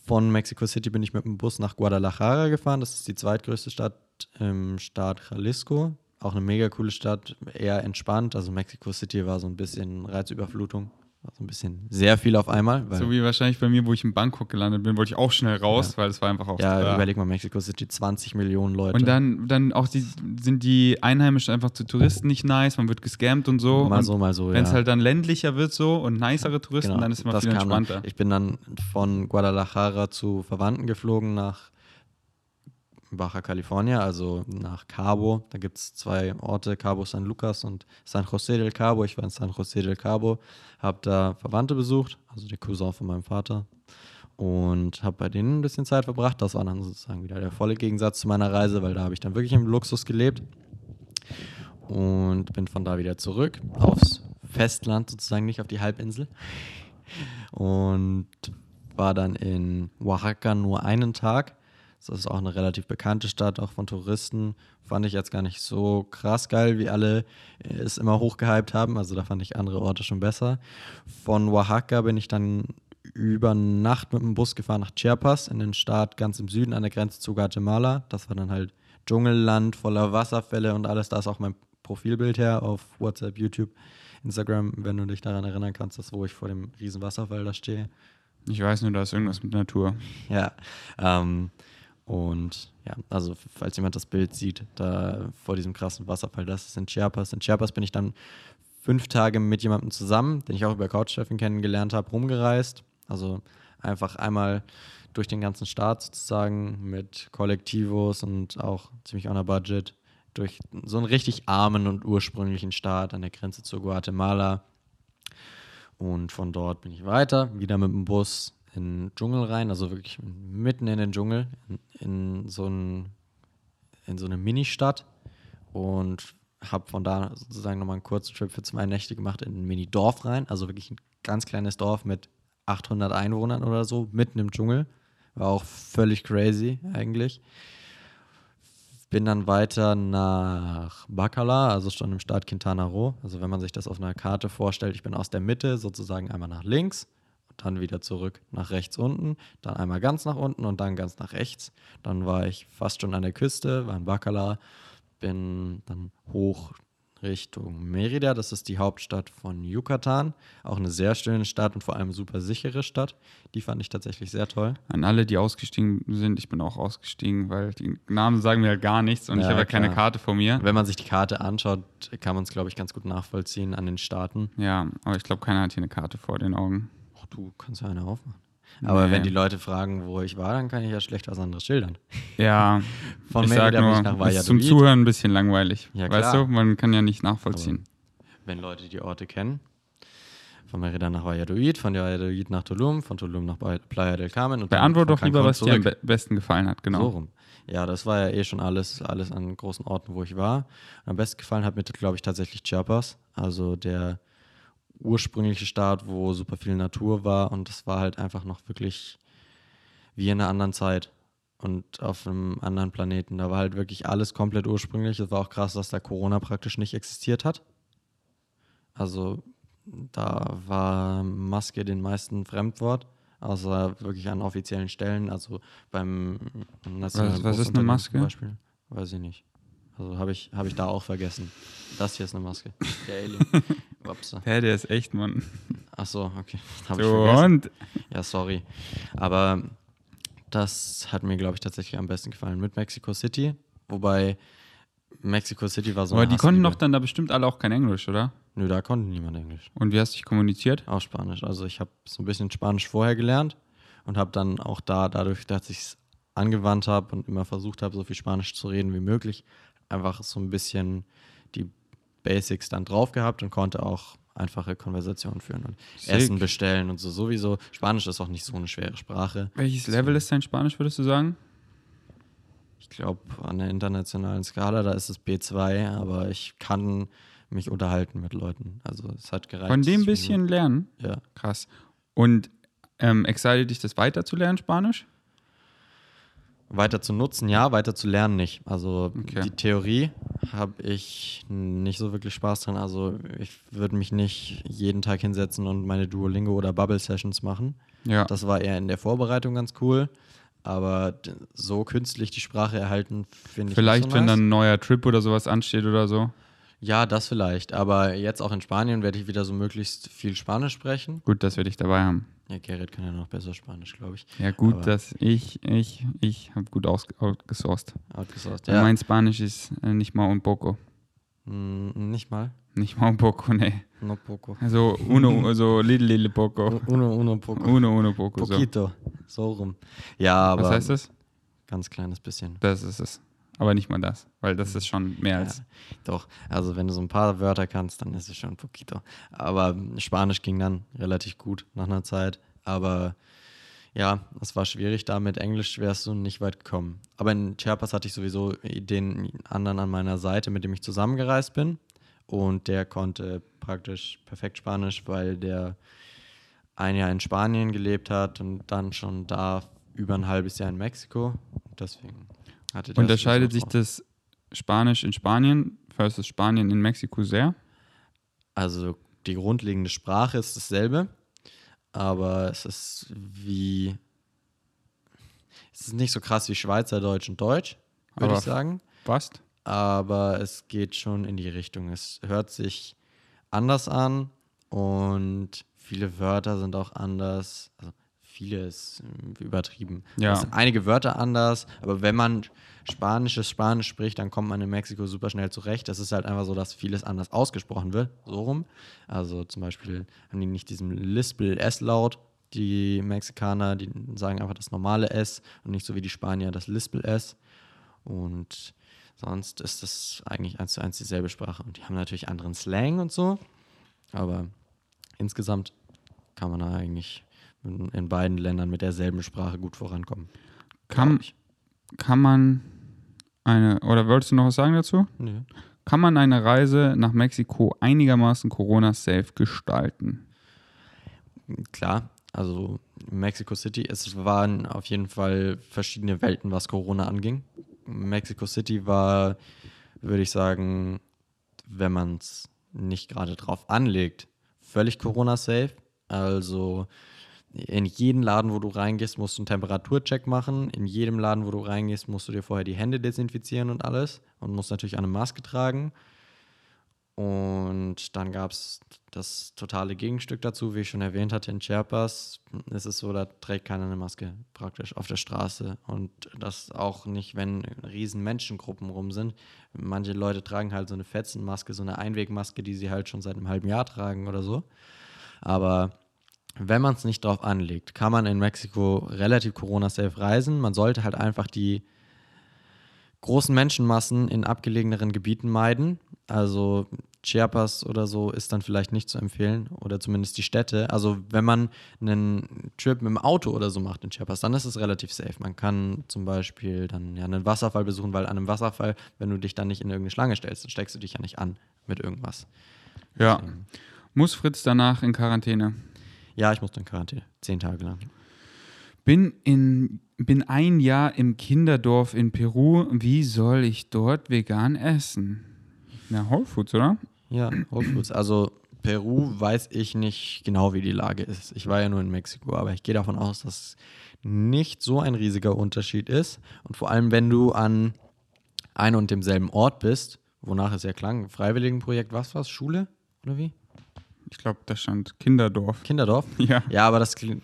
Von Mexico City bin ich mit dem Bus nach Guadalajara gefahren. Das ist die zweitgrößte Stadt im Staat Jalisco. Auch eine mega coole Stadt, eher entspannt. Also Mexico City war so ein bisschen Reizüberflutung. So ein bisschen sehr viel auf einmal. so wie wahrscheinlich bei mir, wo ich in Bangkok gelandet bin, wollte ich auch schnell raus, Ja. weil es war einfach auch ja, da. überleg mal, Mexico City, 20 Millionen Leute. Und dann, dann auch die, sind die Einheimischen einfach zu Touristen nicht nice, man wird gescammt und so. mal und so, mal so, Wenn es ja. halt dann ländlicher wird so und nicere Touristen, Genau, dann ist es immer das viel kam dann. entspannter. Ich bin dann von Guadalajara zu Verwandten geflogen nach Baja California, also nach Cabo. Da gibt es zwei Orte, Cabo San Lucas und San José del Cabo. Ich war in San José del Cabo, habe da Verwandte besucht, also die Cousin von meinem Vater. Und habe bei denen ein bisschen Zeit verbracht. Das war dann sozusagen wieder der volle Gegensatz zu meiner Reise, weil da habe ich dann wirklich im Luxus gelebt. Und bin von da wieder zurück aufs Festland, sozusagen nicht auf die Halbinsel und war dann in Oaxaca nur einen Tag. Das ist auch eine relativ bekannte Stadt, auch von Touristen. Fand ich jetzt gar nicht so krass geil, wie alle äh, es immer hochgehypt haben. Also da fand ich andere Orte schon besser. Von Oaxaca bin ich dann über Nacht mit dem Bus gefahren nach Chiapas, in den Staat ganz im Süden an der Grenze zu Guatemala. Das war dann halt Dschungelland voller Wasserfälle und alles. Da ist auch mein Profilbild her auf WhatsApp, YouTube, Instagram, wenn du dich daran erinnern kannst, das wo ich vor dem riesen Wasserfall da stehe. Ich weiß nur, da ist irgendwas mit Natur. Ja. Ähm, und ja, also falls jemand das Bild sieht, da vor diesem krassen Wasserfall, das ist in Chiapas. In Chiapas bin ich dann fünf Tage mit jemandem zusammen, den ich auch über Couchsurfing kennengelernt habe, rumgereist. Also einfach einmal durch den ganzen Staat sozusagen mit Kollektivos und auch ziemlich on a budget durch so einen richtig armen und ursprünglichen Staat an der Grenze zu Guatemala. Und von dort bin ich weiter, wieder mit dem Bus in den Dschungel rein, also wirklich mitten in den Dschungel, in, in so, ein, in so eine Ministadt und habe von da sozusagen nochmal einen kurzen Trip für zwei Nächte gemacht in ein Mini-Dorf rein, also wirklich ein ganz kleines Dorf mit 800 Einwohnern oder so, mitten im Dschungel. War auch völlig crazy eigentlich. Bin dann weiter nach Bacala, also schon im Staat Quintana Roo. Also wenn man sich das auf einer Karte vorstellt, ich bin aus der Mitte sozusagen einmal nach links dann wieder zurück nach rechts unten, dann einmal ganz nach unten und dann ganz nach rechts. Dann war ich fast schon an der Küste, war in Bacala, bin dann hoch Richtung Merida, das ist die Hauptstadt von Yucatan. Auch eine sehr schöne Stadt und vor allem super sichere Stadt. Die fand ich tatsächlich sehr toll. An alle, die ausgestiegen sind, ich bin auch ausgestiegen, weil die Namen sagen mir halt gar nichts und ich Ja, habe ja keine. Karte vor mir. Wenn man sich die Karte anschaut, kann man es, glaube ich, ganz gut nachvollziehen an den Staaten. Ja, aber ich glaube, keiner hat hier eine Karte vor den Augen. Ach, du kannst ja eine aufmachen. Aber Nee. wenn die Leute fragen, wo ich war, dann kann ich ja schlecht was anderes schildern. Ja, Von ich sag nur, nach ist zum. Zuhören ein bisschen langweilig. Ja, weißt du, man kann ja nicht nachvollziehen. Wenn Leute die Orte kennen. Von Merida nach Valladolid, von Valladolid nach Tulum, von Tulum nach Playa del Carmen. Und Beantworte doch lieber, was dir am zurück. be besten gefallen hat, genau. So rum. Ja, das war ja eh schon alles, alles an großen Orten, wo ich war. Am besten gefallen hat mir, glaube ich, tatsächlich Chiapas. Also der ursprüngliche Staat, wo super viel Natur war. Und das war halt einfach noch wirklich wie in einer anderen Zeit und auf einem anderen Planeten. Da war halt wirklich alles komplett ursprünglich. Es war auch krass, dass da Corona praktisch nicht existiert hat. Also da war Maske den meisten Fremdwort, außer wirklich an offiziellen Stellen, also beim nationalen Was- was ist eine Maske? Zum Beispiel. Weiß ich nicht. Also habe ich, hab ich da auch vergessen. Das hier ist eine Maske. Der Alien. Ups. Hä, der ist echt, Mann. Ach so, okay. Ich So, vergessen. und Ja, sorry. Aber das hat mir, glaube ich, tatsächlich am besten gefallen mit Mexico City. Wobei Mexico City war so aber die konnten doch dann da bestimmt alle auch kein Englisch, oder? Nö, da konnte niemand Englisch. Und wie hast du dich kommuniziert? Auch Spanisch. Also ich habe so ein bisschen Spanisch vorher gelernt und habe dann auch da, dadurch, dass ich es angewandt habe und immer versucht habe, so viel Spanisch zu reden wie möglich, einfach so ein bisschen die Basics dann drauf gehabt und konnte auch einfache Konversationen führen und Sick. Essen bestellen und so sowieso. Spanisch ist auch nicht so eine schwere Sprache. Welches Level ist dein Spanisch, würdest du sagen? Ich glaube, an der internationalen Skala, da ist es B2, aber ich kann mich unterhalten mit Leuten. Also es hat gereicht. Von dem bisschen lernen? Ja. Krass. Und ähm, excited dich das weiter zu lernen, Spanisch? Weiter zu nutzen, ja, weiter zu lernen nicht. Also Okay. die Theorie habe ich nicht so wirklich Spaß dran. Also ich würde mich nicht jeden Tag hinsetzen und meine Duolingo oder Bubble Sessions machen. Ja. Das war eher in der Vorbereitung ganz cool. Aber so künstlich die Sprache erhalten, finde ich Vielleicht, nicht so wenn nice. dann ein neuer Trip oder sowas ansteht oder so. Ja, das vielleicht. Aber jetzt auch in Spanien werde ich wieder so möglichst viel Spanisch sprechen. Gut, dass wir dich dabei haben. Ja, Gerrit kann ja noch besser Spanisch, glaube ich. Ja, gut, Aber- dass ich, ich, ich habe gut outgesourced. Outgesourced. Ja. Mein Spanisch ist äh, nicht mal un poco. Mm, nicht mal. Nicht mal un poco, nee. No poco. Also uno, also little, little poco. Uno, uno poco. Uno, uno poco. So. Poquito. So rum. Ja, aber Was heißt das? ganz kleines bisschen. Das ist es. Aber nicht mal das, weil das ist schon mehr als. Doch, also wenn du so ein paar Wörter kannst, dann ist es schon poquito. Aber Spanisch ging dann relativ gut nach einer Zeit. Aber ja, es war schwierig da. Mit Englisch wärst du nicht weit gekommen. Aber in Chiapas hatte ich sowieso den anderen an meiner Seite, mit dem ich zusammengereist bin. Und der konnte praktisch perfekt Spanisch, weil der ein Jahr in Spanien gelebt hat und dann schon da über ein halbes Jahr in Mexiko. Deswegen Unterscheidet sich das Spanisch in Spanien versus Spanien in Mexiko sehr? Also die grundlegende Sprache ist dasselbe, aber es ist wie. Es ist nicht so krass wie Schweizerdeutsch und Deutsch, würde ich sagen. Fast? Aber es geht schon in die Richtung. Es hört sich anders an und viele Wörter sind auch anders. Also viele ist ähm, übertrieben. Ja. Es sind einige Wörter anders, aber wenn man spanisches Spanisch spricht, dann kommt man in Mexiko super schnell zurecht. Es ist halt einfach so, dass vieles anders ausgesprochen wird, so rum. Also zum Beispiel haben die nicht diesen Lispel-S-Laut, die Mexikaner, die sagen einfach das normale S und nicht so wie die Spanier das Lispel-S. Und sonst ist das eigentlich eins zu eins dieselbe Sprache. Und die haben natürlich anderen Slang und so. Aber insgesamt kann man da eigentlich in, in beiden Ländern mit derselben Sprache gut vorankommen. Kann, kann man eine, oder wolltest du noch was sagen dazu? Nö. Kann man eine Reise nach Mexiko einigermaßen Corona-safe gestalten? Klar, also Mexico City, es waren auf jeden Fall verschiedene Welten, was Corona anging. Mexico City war, würde ich sagen, wenn man es nicht gerade drauf anlegt, völlig Corona-safe. Also in jeden Laden, wo du reingehst, musst du einen Temperaturcheck machen. In jedem Laden, wo du reingehst, musst du dir vorher die Hände desinfizieren und alles. Und musst natürlich eine Maske tragen. Und dann gab es das totale Gegenstück dazu, wie ich schon erwähnt hatte, in ist es so, da trägt keiner eine Maske praktisch auf der Straße. Und das auch nicht, wenn riesen Menschengruppen rum sind. Manche Leute tragen halt so eine Fetzenmaske, so eine Einwegmaske, die sie halt schon seit einem halben Jahr tragen oder so. Aber wenn man es nicht drauf anlegt, kann man in Mexiko relativ Corona-safe reisen. Man sollte halt einfach die großen Menschenmassen in abgelegeneren Gebieten meiden. Also Chiapas oder so ist dann vielleicht nicht zu empfehlen oder zumindest die Städte. Also wenn man einen Trip mit dem Auto oder so macht in Chiapas, dann ist es relativ safe. Man kann zum Beispiel dann ja einen Wasserfall besuchen, weil an einem Wasserfall, wenn du dich dann nicht in irgendeine Schlange stellst, dann steckst du dich ja nicht an mit irgendwas. Ja. Muss Fritz danach in Quarantäne? Ja, ich musste in Quarantäne, zehn Tage lang. Bin, in, bin ein Jahr im Kinderdorf in Peru. Wie soll ich dort vegan essen? Na, Whole Foods, oder? Ja, Whole Foods. Also Peru weiß ich nicht genau, wie die Lage ist. Ich war ja nur in Mexiko, aber ich gehe davon aus, dass nicht so ein riesiger Unterschied ist. Und vor allem, wenn du an einem und demselben Ort bist, wonach es ja klang, Freiwilligenprojekt, was war's? Schule? Oder wie? Ich glaube, da stand Kinderdorf. Kinderdorf? Ja. Ja, aber das kling,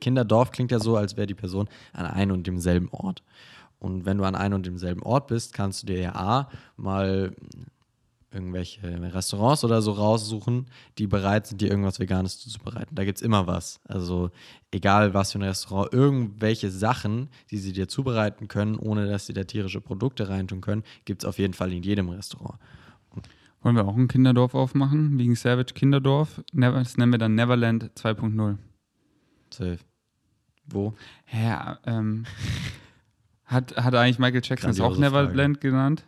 Kinderdorf klingt ja so, als wäre die Person an einem und demselben Ort. Und wenn du an einem und demselben Ort bist, kannst du dir ja A, mal irgendwelche Restaurants oder so raussuchen, die bereit sind, dir irgendwas Veganes zuzubereiten. Da gibt es immer was. Also egal was für ein Restaurant, irgendwelche Sachen, die sie dir zubereiten können, ohne dass sie da tierische Produkte reintun können, gibt es auf jeden Fall in jedem Restaurant. Wollen wir auch ein Kinderdorf aufmachen? Wegen Savage Kinderdorf. Never, das nennen wir dann Neverland 2.0. Safe. Wo? Ja, ähm, hat, hat eigentlich Michael Jackson es auch Grandiose Frage. Neverland genannt?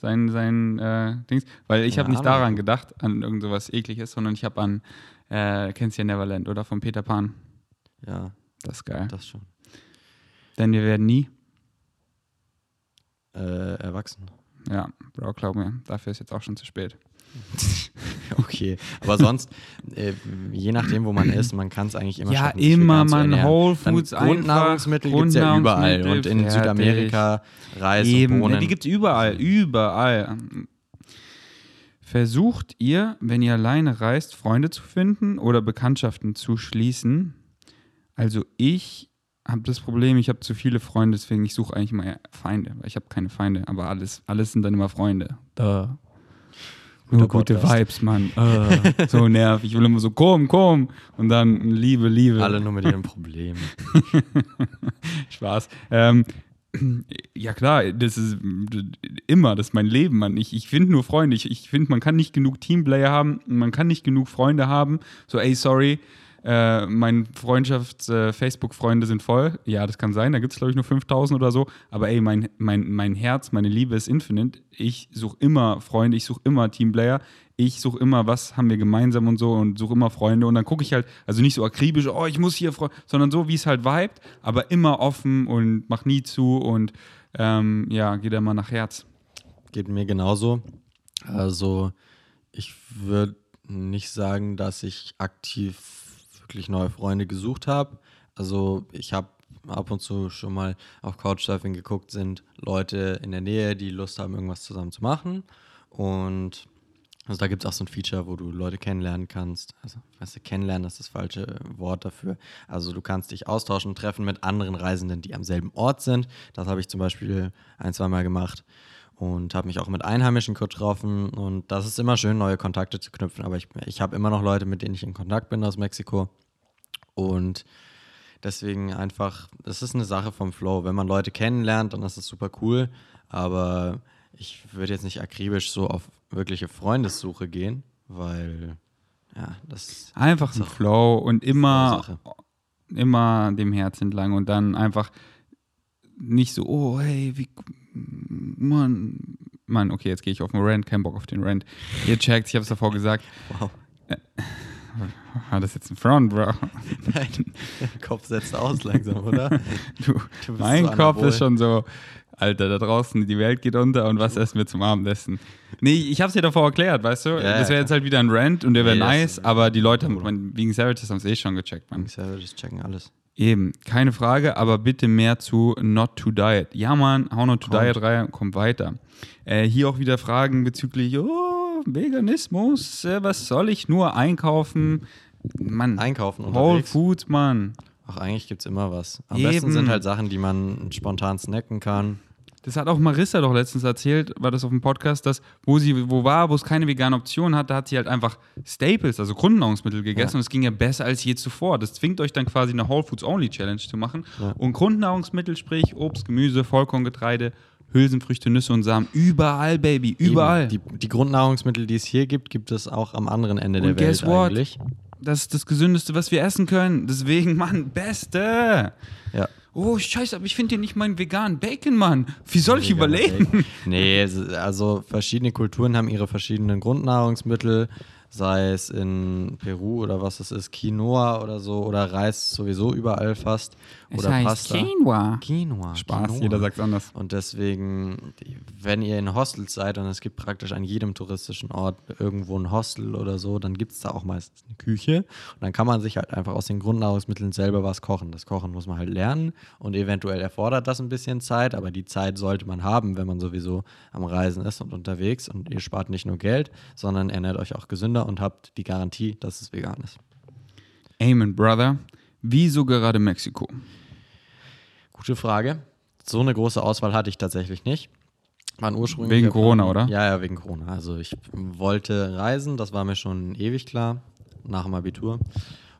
Sein, sein äh, Dings? Weil ich habe nicht daran gedacht, an irgend sowas ekliges, sondern ich habe an Äh, kennst ja Neverland, oder? Von Peter Pan. Ja, Das ist geil. das schon. Denn wir werden nie. Äh, erwachsen. Ja, Bro, glaub mir, dafür ist jetzt auch schon zu spät. Okay, aber sonst, äh, je nachdem, wo man ist, man kann es eigentlich immer Ja, schaffen, sich immer, man. Whole Dann Foods einfach, Grundnahrungsmittel gibt es ja überall. Und in Grundnahrungsmittel, Südamerika Reis Eben, und ja, Bohnen. die gibt es überall, überall. Versucht ihr, wenn ihr alleine reist, Freunde zu finden oder Bekanntschaften zu schließen? Also ich habe das Problem, ich habe zu viele Freunde, deswegen ich suche eigentlich immer Feinde, weil ich habe keine Feinde, aber alles, alles sind dann immer Freunde. Da. Nur gute Podcast. Vibes, Mann. Äh, so nervig. Ich will immer so, komm, komm. Und dann Liebe, Liebe. Alle nur mit ihren Problemen. Spaß. Ähm, ja klar, das ist immer, das ist mein Leben, Mann. Ich, ich finde nur Freunde. Ich, ich finde, man kann nicht genug Teamplayer haben, man kann nicht genug Freunde haben. So, ey, sorry, äh, meine Freundschafts-Facebook-Freunde sind voll. Ja, das kann sein, da gibt es, glaube ich, nur 5000 oder so. Aber ey, mein, mein, mein Herz, meine Liebe ist infinite. Ich suche immer Freunde, ich suche immer Teamplayer. Ich suche immer, was haben wir gemeinsam und so und suche immer Freunde. Und dann gucke ich halt, also nicht so akribisch, oh, ich muss hier Freunde, sondern so, wie es halt vibet, aber immer offen und mach nie zu und ähm, ja, geht immer nach Herz. Geht mir genauso. Also, ich würde nicht sagen, dass ich aktiv wirklich neue Freunde gesucht habe. Also, ich habe ab und zu schon mal auf Couchsurfing geguckt, sind Leute in der Nähe, die Lust haben, irgendwas zusammen zu machen. Und also da gibt es auch so ein Feature, wo du Leute kennenlernen kannst. Also, weißt du, kennenlernen ist das falsche Wort dafür. Also du kannst dich austauschen, treffen mit anderen Reisenden, die am selben Ort sind. Das habe ich zum Beispiel ein, zwei Mal gemacht und habe mich auch mit Einheimischen getroffen. Und das ist immer schön, neue Kontakte zu knüpfen. Aber ich, ich habe immer noch Leute, mit denen ich in Kontakt bin aus Mexiko. Und deswegen einfach, das ist eine Sache vom Flow. Wenn man Leute kennenlernt, dann ist das super cool. Aber ich würde jetzt nicht akribisch so auf wirkliche Freundessuche gehen, weil ja, das Einfach ein So. Flow und immer, immer dem Herz entlang und dann einfach nicht so, oh, hey, wie, Mann, Mann, okay, jetzt gehe ich auf den Rant, kein Bock auf den Rant. Ihr checkt, ich habe es davor gesagt. wow. War das jetzt ein Front, Bro? Nein, der Kopf setzt aus langsam, oder? Du, Du mein so Kopf ist schon so, Alter, da draußen, die Welt geht unter und was essen wir zum Abendessen? Nee, ich habe es dir davor erklärt, weißt du? Ja, das wäre jetzt halt wieder ein Rant und der wäre nice, aber die Leute haben, wegen Savages haben es eh schon gecheckt, Mann. Savages checken alles. Eben, keine Frage, aber bitte mehr zu Not to Diet. Ja, Mann, How Not to Kommt. Diet Reihe kommt weiter. Äh, hier auch wieder Fragen bezüglich, oh, Veganismus, äh, was soll ich nur einkaufen? Mann, Einkaufen Whole unterwegs. Foods, Mann. Ach, eigentlich gibt es immer was. Am Eben. besten sind halt Sachen, die man spontan snacken kann. Das hat auch Marissa doch letztens erzählt, war das auf dem Podcast, dass wo sie wo war, wo es keine vegane Option hat, da hat sie halt einfach Staples, also Grundnahrungsmittel gegessen Ja. und es ging ja besser als je zuvor. Das zwingt euch dann quasi eine Whole Foods Only Challenge zu machen. Ja. Und Grundnahrungsmittel, sprich Obst, Gemüse, Vollkorngetreide, Hülsenfrüchte, Nüsse und Samen, überall, Baby, überall. Die, die Grundnahrungsmittel, die es hier gibt, gibt es auch am anderen Ende Und der Welt guess what? eigentlich. Das ist das Gesündeste, was wir essen können. Deswegen, Mann, Beste. Ja. Oh, scheiße, aber ich finde hier nicht meinen veganen Bacon, Mann. Wie soll ich Veganer überleben? Bacon. Nee, also verschiedene Kulturen haben ihre verschiedenen Grundnahrungsmittel, sei es in Peru oder was es ist, Quinoa oder so, oder Reis sowieso überall fast. Oder Pasta. Quinoa. Quinoa. Spaß, Quinoa. jeder sagt anders. Und deswegen, wenn ihr in Hostels seid und es gibt praktisch an jedem touristischen Ort irgendwo ein Hostel oder so, dann gibt es da auch meistens eine Küche. Und dann kann man sich halt einfach aus den Grundnahrungsmitteln selber was kochen. Das Kochen muss man halt lernen und eventuell erfordert das ein bisschen Zeit, aber die Zeit sollte man haben, wenn man sowieso am Reisen ist und unterwegs. Und ihr spart nicht nur Geld, sondern ernährt euch auch gesünder und habt die Garantie, dass es vegan ist. Amen, Brother. Wieso gerade Mexiko? Gute Frage. So eine große Auswahl hatte ich tatsächlich nicht. Mein ursprünglicher Wegen Corona, Plan- oder? Ja, ja, wegen Corona. Also ich wollte reisen, das war mir schon ewig klar, nach dem Abitur.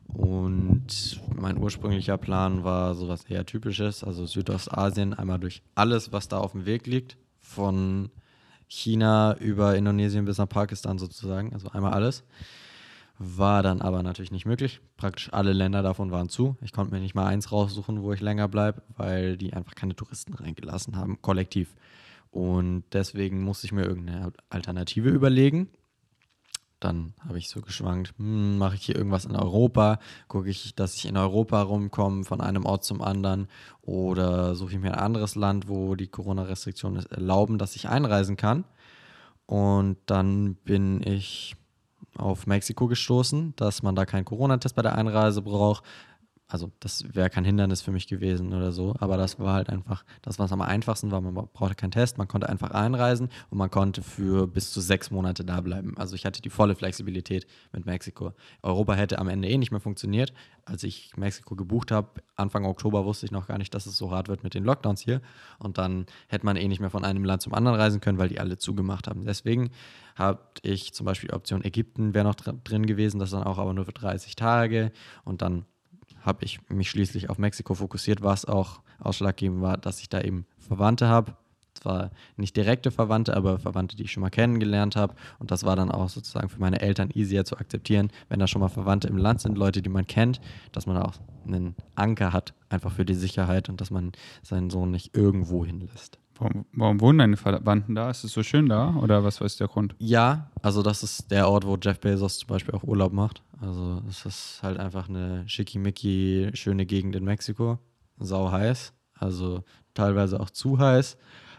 Und mein ursprünglicher Plan war sowas eher typisches, also Südostasien, einmal durch alles, was da auf dem Weg liegt, von China über Indonesien bis nach Pakistan sozusagen, also einmal alles. War dann aber natürlich nicht möglich. Praktisch alle Länder davon waren zu. Ich konnte mir nicht mal eins raussuchen, wo ich länger bleibe, weil die einfach keine Touristen reingelassen haben, kollektiv. Und deswegen musste ich mir irgendeine Alternative überlegen. dann habe ich so geschwankt, hm, mache ich hier irgendwas in Europa, gucke ich, dass ich in Europa rumkomme von einem Ort zum anderen oder suche ich mir ein anderes Land, wo die Corona-Restriktionen es erlauben, dass ich einreisen kann. Und dann bin ich auf Mexiko gestoßen, dass man da keinen Corona-Test bei der Einreise braucht, also das wäre kein Hindernis für mich gewesen oder so, aber das war halt einfach, das was am einfachsten war, man brauchte keinen Test, man konnte einfach einreisen und man konnte für bis zu sechs Monate da bleiben. Also ich hatte die volle Flexibilität mit Mexiko. Europa hätte am Ende eh nicht mehr funktioniert. Als ich Mexiko gebucht habe, Anfang Oktober wusste ich noch gar nicht, dass es so hart wird mit den Lockdowns hier und dann hätte man eh nicht mehr von einem Land zum anderen reisen können, weil die alle zugemacht haben. Deswegen habe ich zum Beispiel Option Ägypten wäre noch drin gewesen, das dann auch aber nur für 30 Tage und dann habe ich mich schließlich auf Mexiko fokussiert, was auch ausschlaggebend war, dass ich da eben Verwandte habe. Zwar nicht direkte Verwandte, aber Verwandte, die ich schon mal kennengelernt habe. Und das war dann auch sozusagen für meine Eltern easier zu akzeptieren, wenn da schon mal Verwandte im Land sind, Leute, die man kennt, dass man auch einen Anker hat, einfach für die Sicherheit und dass man seinen Sohn nicht irgendwo hinlässt. Warum, warum, wohnen deine Verwandten da? Ist es so schön da oder was ist der Grund? Ja, also das ist der Ort, wo Jeff Bezos zum Beispiel auch Urlaub macht. Also es ist halt einfach eine schickimicki schöne Gegend in Mexiko. Sau heiß, also teilweise auch zu heiß.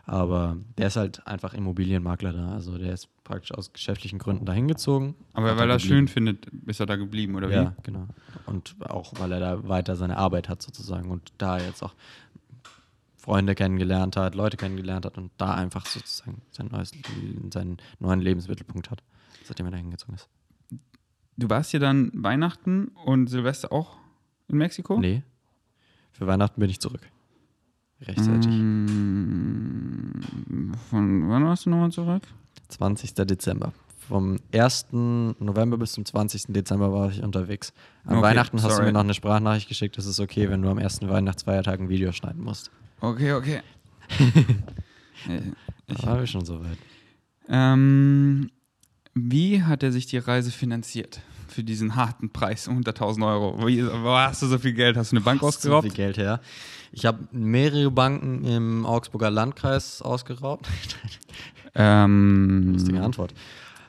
Aber der ist halt einfach Immobilienmakler da. Also der ist praktisch aus geschäftlichen Gründen dahin gezogen. Aber weil er es schön findet, ist er da geblieben, oder wie? Ja, genau. Und auch weil er da weiter seine Arbeit hat sozusagen und da jetzt auch Freunde kennengelernt hat, Leute kennengelernt hat und da einfach sozusagen sein neues, seinen neuen Lebensmittelpunkt hat, seitdem er da hingezogen ist. Du warst ja dann Weihnachten und Silvester auch in Mexiko? Nee. Für Weihnachten bin ich zurück. Rechtzeitig. Mm, von wann warst du nochmal zurück? 20. Dezember. Vom 1. November bis zum 20. Dezember war ich unterwegs. An okay, Weihnachten hast sorry. du mir noch eine Sprachnachricht geschickt. Es ist okay, wenn du am ersten Weihnachtsfeiertag ein Video schneiden musst. Okay, okay. ich habe schon soweit. Ähm, wie hat er sich die Reise finanziert? Für diesen harten Preis, 100.000 Euro. Wie, wo hast du so viel Geld? Hast du eine Bank hast ausgeraubt? So viel Geld her. Ich habe mehrere Banken im Augsburger Landkreis ausgeraubt. Ähm, Lustige Antwort.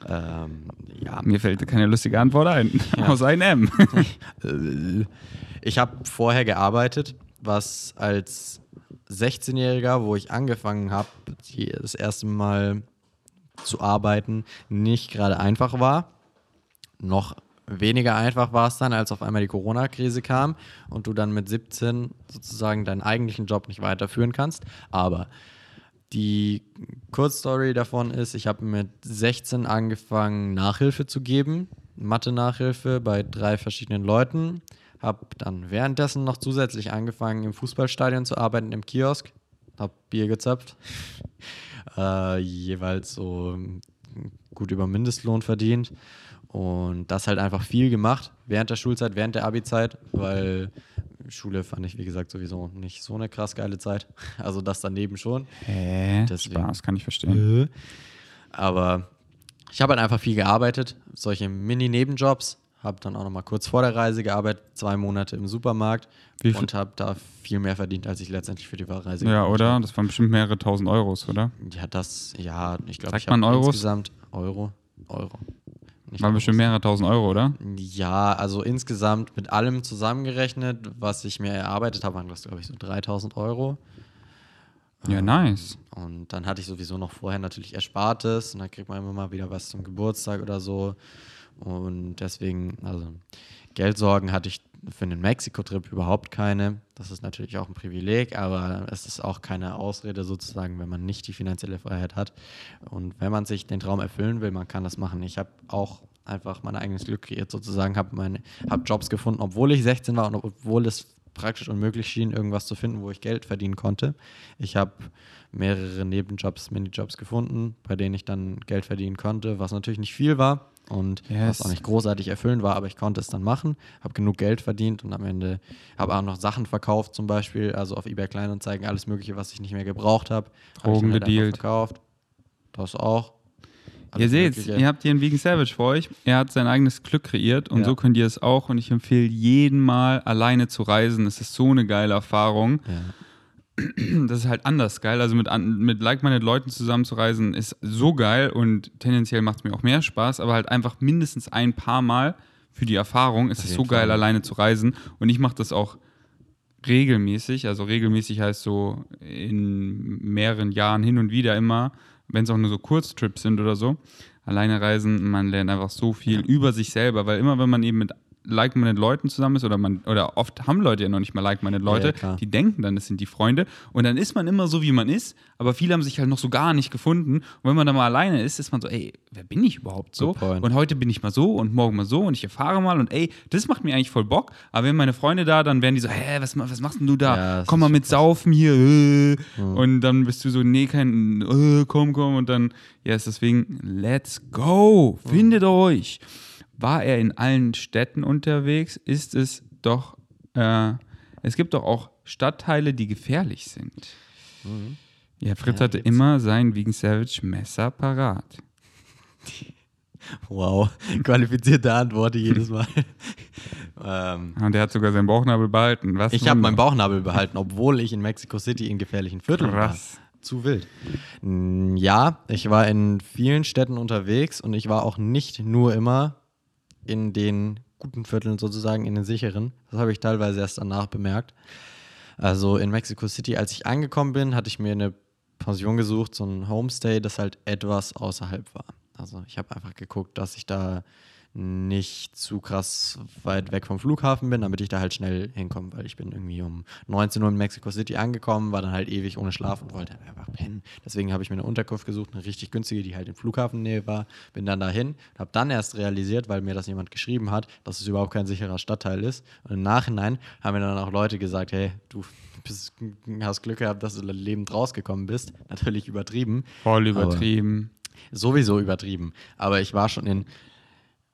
Ähm, ja. Mir fällt keine lustige Antwort ein. Ja. Aus einem M. ich habe vorher gearbeitet, was als 16-Jähriger, wo ich angefangen habe, das erste Mal zu arbeiten, nicht gerade einfach war. Noch weniger einfach war es dann, als auf einmal die Corona-Krise kam und du dann mit 17 sozusagen deinen eigentlichen Job nicht weiterführen kannst. Aber die Kurzstory davon ist, ich habe mit 16 angefangen, Nachhilfe zu geben, Mathe-Nachhilfe bei drei verschiedenen Leuten. Habe dann währenddessen noch zusätzlich angefangen, im Fußballstadion zu arbeiten, im Kiosk. Habe Bier gezapft. äh, jeweils so gut über Mindestlohn verdient. Und das halt einfach viel gemacht während der Schulzeit, während der Abi-Zeit, weil Schule fand ich, wie gesagt, sowieso nicht so eine krass geile Zeit. Also das daneben schon. Hä? Deswegen. Spaß, kann ich verstehen. Äh. Aber ich habe halt einfach viel gearbeitet, solche Mini-Nebenjobs, habe dann auch noch mal kurz vor der Reise gearbeitet, zwei Monate im Supermarkt und habe da viel mehr verdient, als ich letztendlich für die Reise Ja, oder? Habe. Das waren bestimmt mehrere tausend Euros, oder? Ja, das, ja, ich glaube, ich habe insgesamt Euro, Euro. Nicht waren bestimmt mehrere tausend Euro, oder? Ja, also insgesamt mit allem zusammengerechnet, was ich mir erarbeitet habe, waren das, glaube ich, so 3000 Euro. Ja, nice. Und dann hatte ich sowieso noch vorher natürlich Erspartes und dann kriegt man immer mal wieder was zum Geburtstag oder so. Und deswegen, also Geldsorgen hatte ich für einen Mexiko-Trip überhaupt keine. Das ist natürlich auch ein Privileg, aber es ist auch keine Ausrede sozusagen, wenn man nicht die finanzielle Freiheit hat. Und wenn man sich den Traum erfüllen will, man kann das machen. Ich habe auch einfach mein eigenes Glück kreiert sozusagen, habe hab Jobs gefunden, obwohl ich 16 war und obwohl es praktisch unmöglich schien, irgendwas zu finden, wo ich Geld verdienen konnte. Ich habe mehrere Nebenjobs, Minijobs gefunden, bei denen ich dann Geld verdienen konnte, was natürlich nicht viel war und yes. was auch nicht großartig erfüllend war, aber ich konnte es dann machen, habe genug Geld verdient und am Ende habe auch noch Sachen verkauft, zum Beispiel, also auf eBay Kleinanzeigen, alles Mögliche, was ich nicht mehr gebraucht habe. Drogen hab gedealt. verkauft. Das auch. Alles ihr seht, ihr habt hier einen Vegan Savage vor euch. Er hat sein eigenes Glück kreiert und ja. so könnt ihr es auch. Und ich empfehle jeden Mal alleine zu reisen. Es ist so eine geile Erfahrung. Ja das ist halt anders geil. Also mit, mit like-minded Leuten zusammenzureisen ist so geil und tendenziell macht es mir auch mehr Spaß, aber halt einfach mindestens ein paar Mal für die Erfahrung ist es so geil, Fall. alleine zu reisen. Und ich mache das auch regelmäßig. Also regelmäßig heißt so in mehreren Jahren hin und wieder immer, wenn es auch nur so Kurztrips sind oder so. Alleine reisen, man lernt einfach so viel über sich selber, weil immer wenn man eben mit like-minded Leuten zusammen ist oder man oder oft haben Leute ja noch nicht mal like-minded Leute, Ja, klar. die denken dann, das sind die Freunde und dann ist man immer so, wie man ist, aber viele haben sich halt noch so gar nicht gefunden und wenn man dann mal alleine ist, ist man so, ey, wer bin ich überhaupt so? Und heute bin ich mal so und morgen mal so und ich erfahre mal und ey, das macht mir eigentlich voll Bock, aber wenn meine Freunde da, dann werden die so, hä, was, was machst denn du da? Ja, komm mal mit saufen hier äh. Mhm. und dann bist du so, nee, kein, äh, komm, komm und dann, ja, ist deswegen, let's go, Mhm. findet euch. War er in allen Städten unterwegs, ist es doch, äh, es gibt doch auch Stadtteile, die gefährlich sind. Ja, Fritz Mhm. Ja, hatte immer sein Vegan Savage Messer parat. Wow, qualifizierte Antworten jedes Mal. ähm, Und er hat sogar seinen Bauchnabel behalten. Was ich habe meinen Bauchnabel behalten, obwohl ich in Mexico City in gefährlichen Vierteln Krass. war. Zu wild. Ja, ich war in vielen Städten unterwegs und ich war auch nicht nur immer in den guten Vierteln sozusagen, in den sicheren. Das habe ich teilweise erst danach bemerkt. Also in Mexico City, als ich angekommen bin, hatte ich mir eine Pension gesucht, so ein Homestay, das halt etwas außerhalb war. Also ich habe einfach geguckt, dass ich da nicht zu krass weit weg vom Flughafen bin, damit ich da halt schnell hinkomme, weil ich bin irgendwie um 19 Uhr in Mexico City angekommen, war dann halt ewig ohne Schlaf und wollte einfach pennen. Deswegen habe ich mir eine Unterkunft gesucht, eine richtig günstige, die halt in Flughafennähe war, bin dann dahin, habe dann erst realisiert, weil mir das jemand geschrieben hat, dass es überhaupt kein sicherer Stadtteil ist. Und im Nachhinein haben mir dann auch Leute gesagt, hey, du bist, hast Glück gehabt, dass du lebend rausgekommen bist. Natürlich übertrieben. Voll übertrieben. Sowieso übertrieben. Aber ich war schon in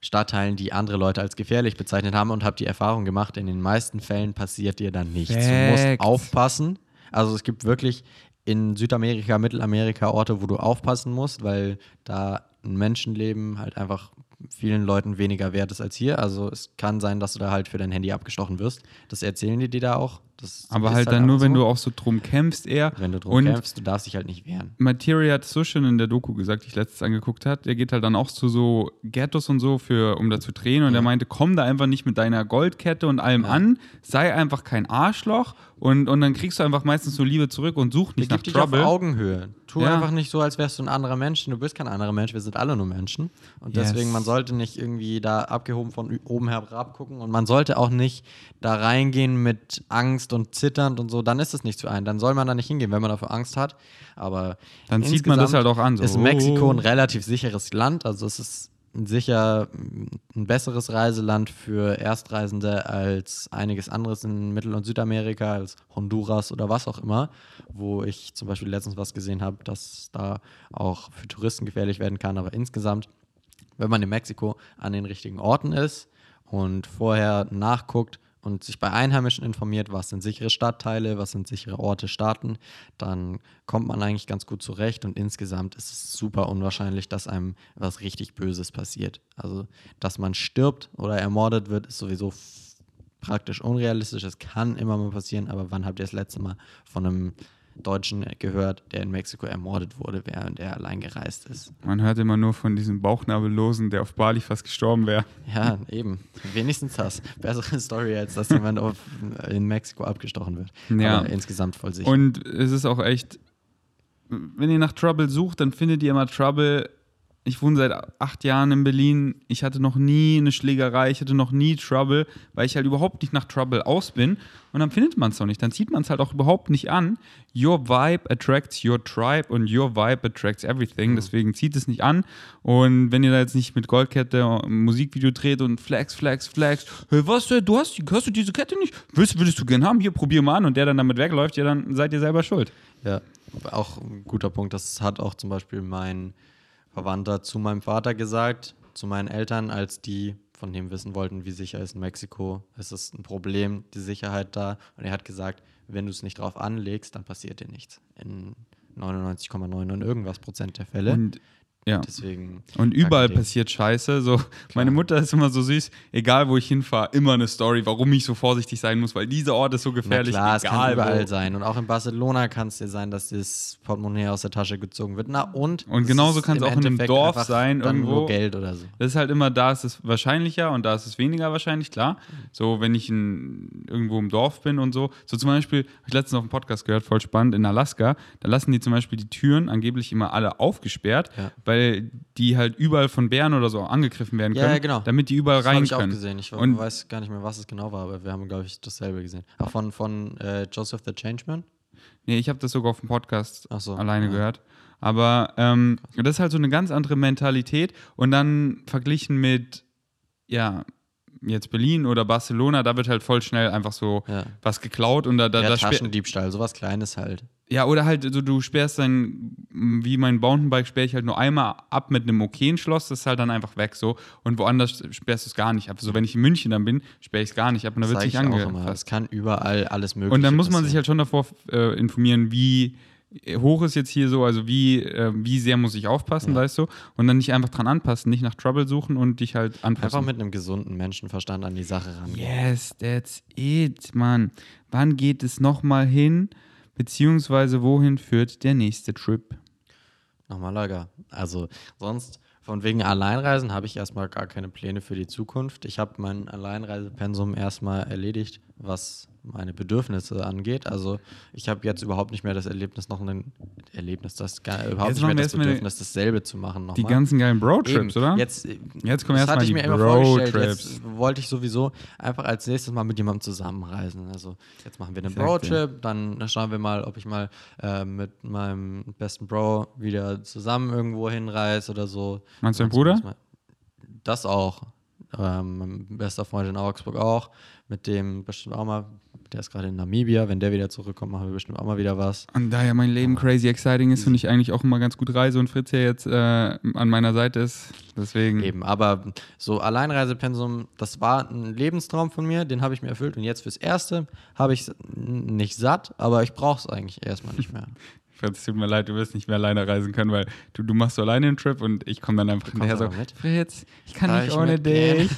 Stadtteilen, die andere Leute als gefährlich bezeichnet haben und habe die Erfahrung gemacht, in den meisten Fällen passiert dir dann nichts. Du musst Facts. aufpassen. Also es gibt wirklich in Südamerika, Mittelamerika Orte, wo du aufpassen musst, weil da ein Menschenleben halt einfach vielen Leuten weniger wert ist als hier. Also es kann sein, dass du da halt für dein Handy abgestochen wirst. Das erzählen die dir da auch. Das Aber ist halt dann nur, einfach wenn so. du auch so drum kämpfst eher. wenn du drum und kämpfst, du darfst dich halt nicht wehren. Materia hat es so schön in der Doku gesagt, die ich letztens angeguckt hat. Der geht halt dann auch zu so Ghettos und so, für, um da zu drehen. Und Ja. er meinte, komm da einfach nicht mit deiner Goldkette und allem Ja. an, sei einfach kein Arschloch und, und dann kriegst du einfach meistens so Liebe zurück und such nicht Begib nach dich Trouble. auf Augenhöhe. Tu Ja. einfach nicht so, als wärst du ein anderer Mensch. Du bist kein anderer Mensch. Wir sind alle nur Menschen. Und Yes. deswegen, man sollte nicht irgendwie da abgehoben von oben herab gucken. Und man sollte auch nicht da reingehen mit Angst und zitternd und so. Dann ist es nicht zu ein. Dann soll man da nicht hingehen, wenn man dafür Angst hat. Aber Dann sieht man das halt auch an, so, Ist Mexiko ein oh. relativ sicheres Land. Also es ist sicher ein besseres Reiseland für Erstreisende als einiges anderes in Mittel- und Südamerika, als Honduras oder was auch immer, wo ich zum Beispiel letztens was gesehen habe, dass da auch für Touristen gefährlich werden kann. Aber insgesamt, wenn man in Mexiko an den richtigen Orten ist und vorher nachguckt und sich bei Einheimischen informiert, was sind sichere Stadtteile, was sind sichere Orte, Staaten, dann kommt man eigentlich ganz gut zurecht und insgesamt ist es super unwahrscheinlich, dass einem was richtig Böses passiert. Also, dass man stirbt oder ermordet wird, ist sowieso praktisch unrealistisch. Es kann immer mal passieren, aber wann habt ihr das letzte Mal von einem Deutschen gehört, der in Mexiko ermordet wurde, während er allein gereist ist? Man hört immer nur von diesem Bauchnabellosen, der auf Bali fast gestorben wäre. Ja, eben. Wenigstens das. Bessere Story, als dass jemand auf, in Mexiko abgestochen wird. Ja. Aber insgesamt voll sicher. Und es ist auch echt, wenn ihr nach Trouble sucht, dann findet ihr immer Trouble. Ich wohne seit acht Jahren in Berlin. Ich hatte noch nie eine Schlägerei, ich hatte noch nie Trouble, weil ich halt überhaupt nicht nach Trouble aus bin. Und dann findet man es auch nicht. Dann zieht man es halt auch überhaupt nicht an. Your vibe attracts your tribe und your vibe attracts everything. Deswegen zieht es nicht an. Und wenn ihr da jetzt nicht mit Goldkette ein Musikvideo dreht und flex, flex, flex, hey, was, äh, du hast, hast du diese Kette nicht? Willst, würdest du gern haben? Hier, probier mal an. Und der dann damit wegläuft, ja, dann seid ihr selber schuld. Ja, auch ein guter Punkt. Das hat auch zum Beispiel mein Verwandter zu meinem Vater gesagt, zu meinen Eltern, als die von dem wissen wollten, wie sicher ist in Mexiko. Es ist ein Problem, die Sicherheit da. Und er hat gesagt, wenn du es nicht drauf anlegst, dann passiert dir nichts. In 99,9 und irgendwas Prozent der Fälle. Und Ja. Deswegen. Und überall passiert Scheiße. So, meine Mutter ist immer so süß, egal wo ich hinfahre, immer eine Story, warum ich so vorsichtig sein muss, weil dieser Ort ist so Na gefährlich. klar, es kann egal überall wo. sein. Und auch in Barcelona kann es dir sein, dass das Portemonnaie aus der Tasche gezogen wird. Na und? Und genauso kann es auch in einem Dorf sein, irgendwo. Geld oder so. Das ist halt immer, da ist es wahrscheinlicher und da ist es weniger wahrscheinlich, klar. So, wenn ich in, irgendwo im Dorf bin und so. So zum Beispiel, habe ich letztens auf dem Podcast gehört, voll spannend, in Alaska, da lassen die zum Beispiel die Türen angeblich immer alle aufgesperrt, Ja. weil die halt überall von Bären oder so angegriffen werden Ja, können, ja, genau. damit die überall Das rein habe ich auch können. gesehen. Ich Und- weiß gar nicht mehr, was es genau war, aber wir haben, glaube ich, dasselbe gesehen. Auch von, von äh, Joseph the Changeman. Nee, ich habe das sogar auf dem Podcast so, alleine ja. gehört. Aber ähm, das ist halt so eine ganz andere Mentalität. Und dann verglichen mit, ja, jetzt Berlin oder Barcelona, da wird halt voll schnell einfach so Ja. was geklaut und da, da, ja, Taschendiebstahl, sowas Kleines halt. Ja, oder halt, so, du sperrst dein, wie mein Mountainbike, sperre ich halt nur einmal ab mit einem okayen Schloss, das ist halt dann einfach weg so. Und woanders sperrst du es gar nicht ab. So, wenn ich in München dann bin, sperre ich es gar nicht ab und da wird es nicht angefasst. Es kann überall alles mögliche Und dann muss man sich halt schon davor äh, informieren, wie hoch ist jetzt hier so, also wie, äh, wie sehr muss ich aufpassen, Ja. weißt du? Und dann nicht einfach dran anpassen, nicht nach Trouble suchen und dich halt anpassen. Einfach mit einem gesunden Menschenverstand an die Sache ran. Yes, that's it, Mann. Wann geht es nochmal hin? Beziehungsweise wohin führt der nächste Trip? Nochmal Lager. Also sonst, von wegen Alleinreisen habe ich erstmal gar keine Pläne für die Zukunft. Ich habe mein Alleinreisepensum erstmal erledigt, was meine Bedürfnisse angeht. Also ich habe jetzt überhaupt nicht mehr das Erlebnis, noch ein Erlebnis, das überhaupt Jetzt nicht mehr das Bedürfnis, dasselbe zu machen. Die Nochmal. ganzen geilen Bro-Trips, oder? Jetzt, Jetzt kommen erstmal die mir immer vorgestellt. Bro-Trips. Jetzt wollte ich sowieso einfach als nächstes mal mit jemandem zusammenreisen. Also jetzt machen wir einen. Bro-Trip, dann schauen wir mal, ob ich mal äh, mit meinem besten Bro wieder zusammen irgendwo hinreise oder so. Meinst du deinen Bruder? Das auch. Ähm, mein bester Freund in Augsburg auch. Mit dem bestimmt auch mal. Der ist gerade in Namibia. Wenn der wieder zurückkommt, machen wir bestimmt auch mal wieder was. Und da ja mein Leben crazy exciting ist, finde ich eigentlich auch immer ganz gut Reise und Fritz ja jetzt äh, an meiner Seite ist. Deswegen. Eben, aber so Alleinreisepensum, das war ein Lebenstraum von mir, den habe ich mir erfüllt und jetzt fürs Erste habe ich es nicht satt, aber ich brauche es eigentlich erstmal nicht mehr. Fritz, es tut mir leid, du wirst nicht mehr alleine reisen können, weil du, du machst so alleine einen Trip und ich komme dann einfach hinterher so, mit? Fritz, ich kann Darf nicht ich ohne mitgehen? dich.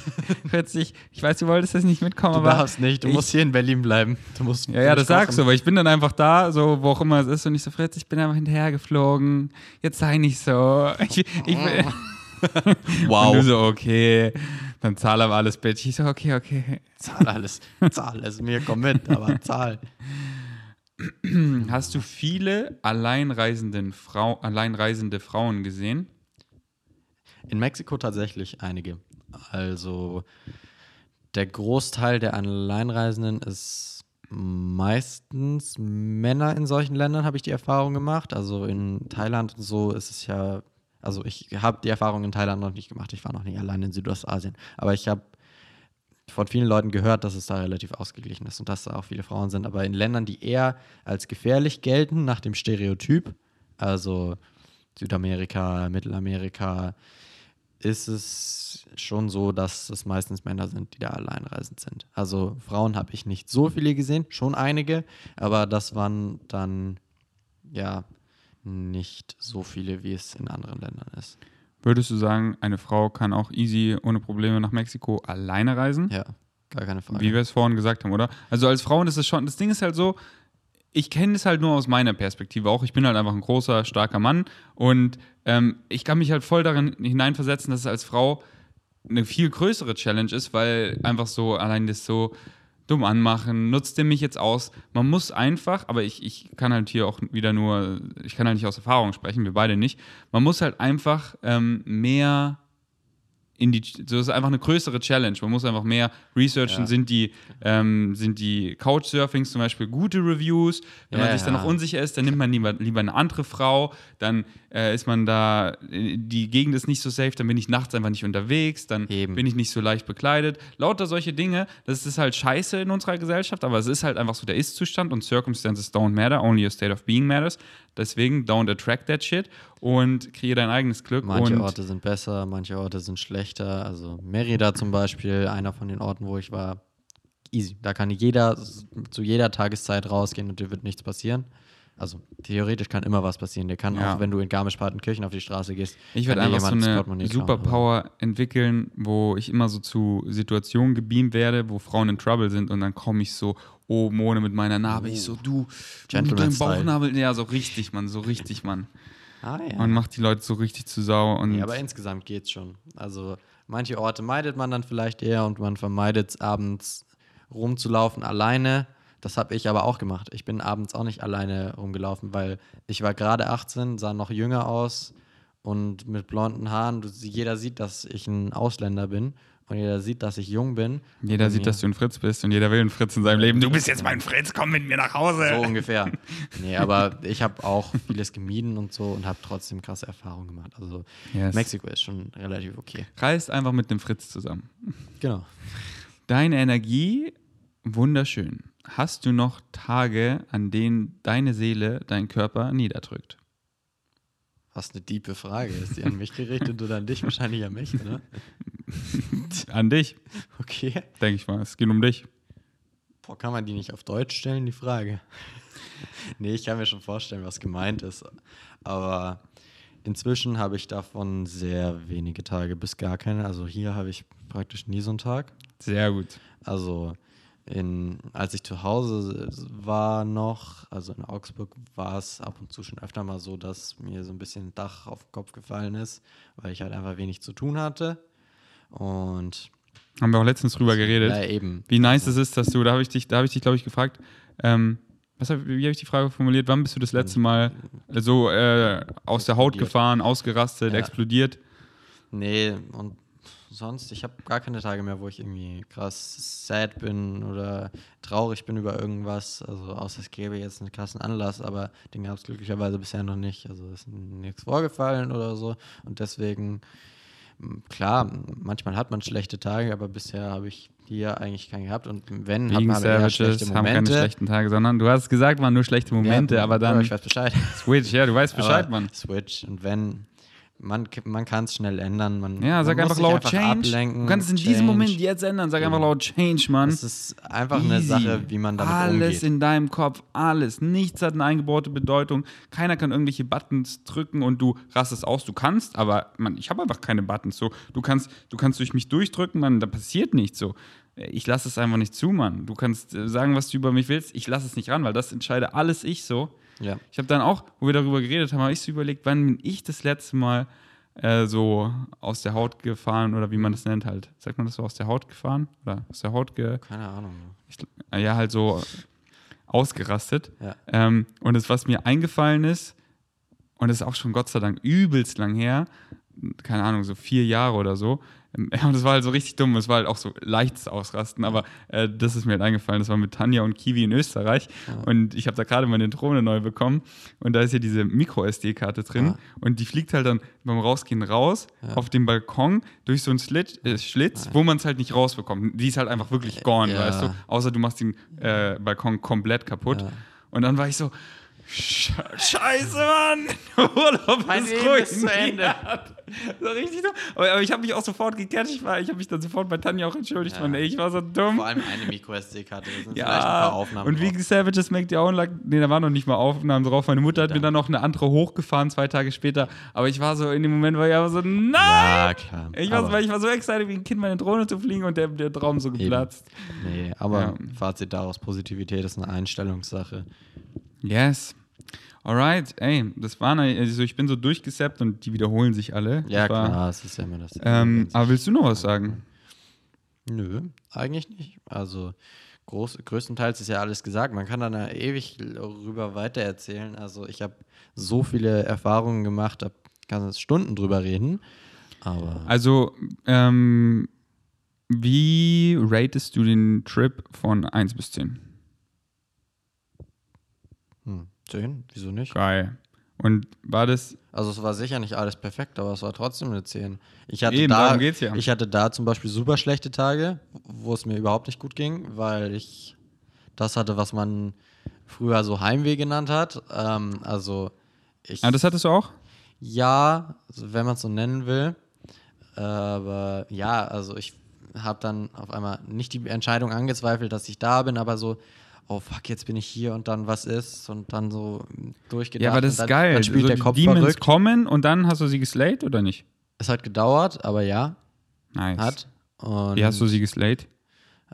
Fritz, ich, ich weiß, du wolltest das nicht mitkommen, Du aber darfst nicht, du ich- musst hier in Berlin bleiben. Du musst Ja, ja, das kochen. sagst du, aber ich bin dann einfach da, so wo auch immer es ist und ich so, Fritz, ich bin einfach hinterhergeflogen. Jetzt sei nicht so. Ich, ich, Wow. Und du so, okay. Dann zahl aber alles, Bitch. Ich so, okay, okay. Zahl alles. Zahl es mir, komm mit, aber zahl. Hast du viele alleinreisenden Frau, alleinreisende Frauen gesehen? In Mexiko tatsächlich einige. Also der Großteil der Alleinreisenden ist meistens Männer in solchen Ländern, habe ich die Erfahrung gemacht. Also in Thailand und so ist es ja, also ich habe die Erfahrung in Thailand noch nicht gemacht. Ich war noch nicht allein in Südostasien. Aber ich habe von vielen Leuten gehört, dass es da relativ ausgeglichen ist und dass da auch viele Frauen sind. Aber in Ländern, die eher als gefährlich gelten, nach dem Stereotyp, also Südamerika, Mittelamerika, ist es schon so, dass es meistens Männer sind, die da alleinreisend sind. Also Frauen habe ich nicht so viele gesehen, schon einige, aber das waren dann ja nicht so viele, wie es in anderen Ländern ist. Würdest du sagen, eine Frau kann auch easy, ohne Probleme nach Mexiko alleine reisen? Ja, gar keine Frage. Wie wir es vorhin gesagt haben, oder? Also als Frauen ist es schon, das Ding ist halt so, ich kenne es halt nur aus meiner Perspektive auch. Ich bin halt einfach ein großer, starker Mann und ähm, ich kann mich halt voll darin hineinversetzen, dass es als Frau eine viel größere Challenge ist, weil einfach so allein das so dumm anmachen, nutzt der mich jetzt aus. Man muss einfach, aber ich, ich kann halt hier auch wieder nur, ich kann halt nicht aus Erfahrung sprechen, wir beide nicht. Man muss halt einfach ähm, mehr in die, so ist einfach eine größere Challenge. Man muss einfach mehr researchen. Ja. Sind die, ähm, sind die Couchsurfings zum Beispiel gute Reviews? Wenn man Ja, sich dann noch unsicher ist, dann nimmt man lieber, lieber eine andere Frau. Dann äh, ist man da, äh, die Gegend ist nicht so safe, dann bin ich nachts einfach nicht unterwegs, dann Eben. bin ich nicht so leicht bekleidet. Lauter solche Dinge, das ist halt scheiße in unserer Gesellschaft, aber es ist halt einfach so der Ist-Zustand und Circumstances don't matter, only a state of being matters. Deswegen don't attract that shit und kreier dein eigenes Glück. Manche Orte sind besser, manche Orte sind schlechter. Also Merida zum Beispiel, einer von den Orten, wo ich war, easy. Da kann jeder zu jeder Tageszeit rausgehen und dir wird nichts passieren. Also theoretisch kann immer was passieren. Der kann Ja. auch, wenn du in Garmisch-Partenkirchen auf die Straße gehst, Ich werde einfach so eine. Superpower entwickeln, wo ich immer so zu Situationen gebeamt werde, wo Frauen in Trouble sind und dann komme ich so oben ohne mit meiner Narbe. Ich so, du, du dein Gentleman-Style. Bauchnabel. Ja, so richtig, Mann, so richtig, Mann. Ah, ja. Man macht die Leute so richtig zu sauer. Und Ja, aber insgesamt geht's schon. Also manche Orte meidet man dann vielleicht eher und man vermeidet es abends rumzulaufen alleine. Das habe ich aber auch gemacht. Ich bin abends auch nicht alleine rumgelaufen, weil ich war gerade 18, sah noch jünger aus und mit blonden Haaren. Jeder sieht, dass ich ein Ausländer bin und jeder sieht, dass ich jung bin. jeder sieht, dass du ein Fritz bist und jeder will ein Fritz in seinem Leben. Du bist jetzt mein Fritz, komm mit mir nach Hause. So ungefähr. Nee, aber ich habe auch vieles gemieden und so und habe trotzdem krasse Erfahrungen gemacht. Also Yes. Mexiko ist schon relativ okay. Reist einfach mit dem Fritz zusammen. Genau. Deine Energie, wunderschön. Hast du noch Tage, an denen deine Seele deinen Körper niederdrückt? Was eine diepe Frage. Ist die an mich gerichtet oder an dich? Wahrscheinlich an mich, oder? An dich, Okay. denke ich mal. Es geht um dich. Boah, kann man die nicht auf Deutsch stellen, die Frage? nee, ich kann mir schon vorstellen, was gemeint ist. Aber inzwischen habe ich davon sehr wenige Tage bis gar keine. Also hier habe ich praktisch nie so einen Tag. Sehr gut. Also in, als ich zu Hause war noch, also in Augsburg, war es ab und zu schon öfter mal so, dass mir so ein bisschen ein Dach auf den Kopf gefallen ist, weil ich halt einfach wenig zu tun hatte. Und Haben wir auch letztens drüber geredet. ja, eben. Wie nice es ist, dass du, da habe ich dich, da habe ich dich, glaube ich, gefragt, ähm, was hab, wie habe ich die Frage formuliert? Wann bist du das letzte Mal so äh, aus der Haut gefahren, ausgerastet, Ja. explodiert? Nee, und sonst, ich habe gar keine Tage mehr, wo ich irgendwie krass sad bin oder traurig bin über irgendwas. Also außer es gäbe jetzt einen krassen Anlass, aber den gab es glücklicherweise bisher noch nicht. Also ist nichts vorgefallen oder so. Und deswegen, klar, manchmal hat man schlechte Tage, aber bisher habe ich hier eigentlich keinen gehabt. Und wenn, hat Vegan man eher schlechte Savages haben keine schlechten Tage, sondern du hast gesagt, waren nur schlechte Momente, Ja, aber dann Ich weiß Bescheid. Switch, ja, du weißt Bescheid, Aber Mann. Switch. Und wenn, man, man kann es schnell ändern. Man, Ja, sag man einfach laut Change. ablenken, Du kannst es in diesem Change. Moment jetzt ändern. Sag einfach laut Change, Mann. Das ist einfach eine Easy. Sache, wie man damit alles umgeht. in deinem Kopf, alles. Nichts hat eine eingebaute Bedeutung. Keiner kann irgendwelche Buttons drücken und du rastest aus. Du kannst, aber man, ich habe einfach keine Buttons. So, du kannst, du kannst durch mich durchdrücken, man, da passiert nichts. So, ich lasse es einfach nicht zu, Mann. Du kannst äh, sagen, was du über mich willst. Ich lasse es nicht ran, weil das entscheide alles ich so. Ja. Ich habe dann auch, wo wir darüber geredet haben, habe ich so überlegt, wann bin ich das letzte Mal äh, so aus der Haut gefahren oder wie man das nennt halt. Sagt man das so aus der Haut gefahren? Oder aus der Haut ge Keine Ahnung. ich, äh, ja, halt so ausgerastet. Ja. Ähm, und das, was mir eingefallen ist, und das ist auch schon Gott sei Dank übelst lang her, keine Ahnung, so vier Jahre oder so. Ja, und das war halt so richtig dumm. Es war halt auch so leichtes Ausrasten, aber äh, das ist mir halt eingefallen. Das war mit Tanja und Kiwi in Österreich. Und ich habe da gerade meine Drohne neu bekommen. Und da ist ja diese Micro-SD-Karte drin. Ja. Und die fliegt halt dann beim Rausgehen raus auf dem Balkon durch so einen Schlitz, äh, Schlitz wo man es halt nicht rausbekommt. Die ist halt einfach wirklich gone, Ja. weißt du? Außer du machst den äh, Balkon komplett kaputt. Ja. Und dann war ich so, Scheiße, Mann! Urlaub Mein ist Leben ruhig. ist zu Ende. so richtig dumm. Aber, aber ich habe mich auch sofort gecatcht. Ich, war- ich habe mich dann sofort bei Tanja auch entschuldigt. Ja. Mann, ey, ich war so dumm. Vor allem eine Micro-SD-Karte. Da sind vielleicht ein paar Ja, Aufnahmen. und wie Savages Make Your Own lag, nee, da waren noch nicht mal Aufnahmen drauf. Meine Mutter hat mir dann noch eine andere hochgefahren, zwei Tage später. Aber ich war so, in dem Moment war ich aber so, nein! Ja, klar. Ich war, so, ich war so excited, wie ein Kind meine Drohne zu fliegen und der, der Traum so geplatzt. nee, aber Ja. Fazit daraus: Positivität ist eine Einstellungssache. Yes. Alright, ey, das war, eine, also ich bin so durchgesappt und die wiederholen sich alle. Ja, Das war, klar, es ist ja immer das. Ähm, aber willst du noch was sagen? Nö, eigentlich nicht. Also groß, größtenteils ist ja alles gesagt. Man kann ja ewig darüber weitererzählen. Also ich habe so viele Erfahrungen gemacht, da kann man Stunden drüber reden. Aber Also, ähm, wie ratest du den Trip von 1 bis 10? Hm, 10, wieso nicht? Geil. Und war das, Also es war sicher nicht alles perfekt, aber es war trotzdem eine 10. Ich hatte, Eben, da, geht's ja. ich hatte da zum Beispiel super schlechte Tage, wo es mir überhaupt nicht gut ging, weil ich das hatte, was man früher so Heimweh genannt hat. Ähm, also ich, ah, das hattest du auch? ja, also wenn man es so nennen will. Aber ja, also ich habe dann auf einmal nicht die Entscheidung angezweifelt, dass ich da bin, aber so, oh fuck, jetzt bin ich hier und dann was ist und dann so durchgedacht. Ja, aber das und dann, ist geil. Dann spielt so, der die Kopf Demons verrückt. kommen und dann hast du sie geslayed oder nicht? Es hat gedauert, aber ja, Nice. hat. Und Wie hast du sie geslayed?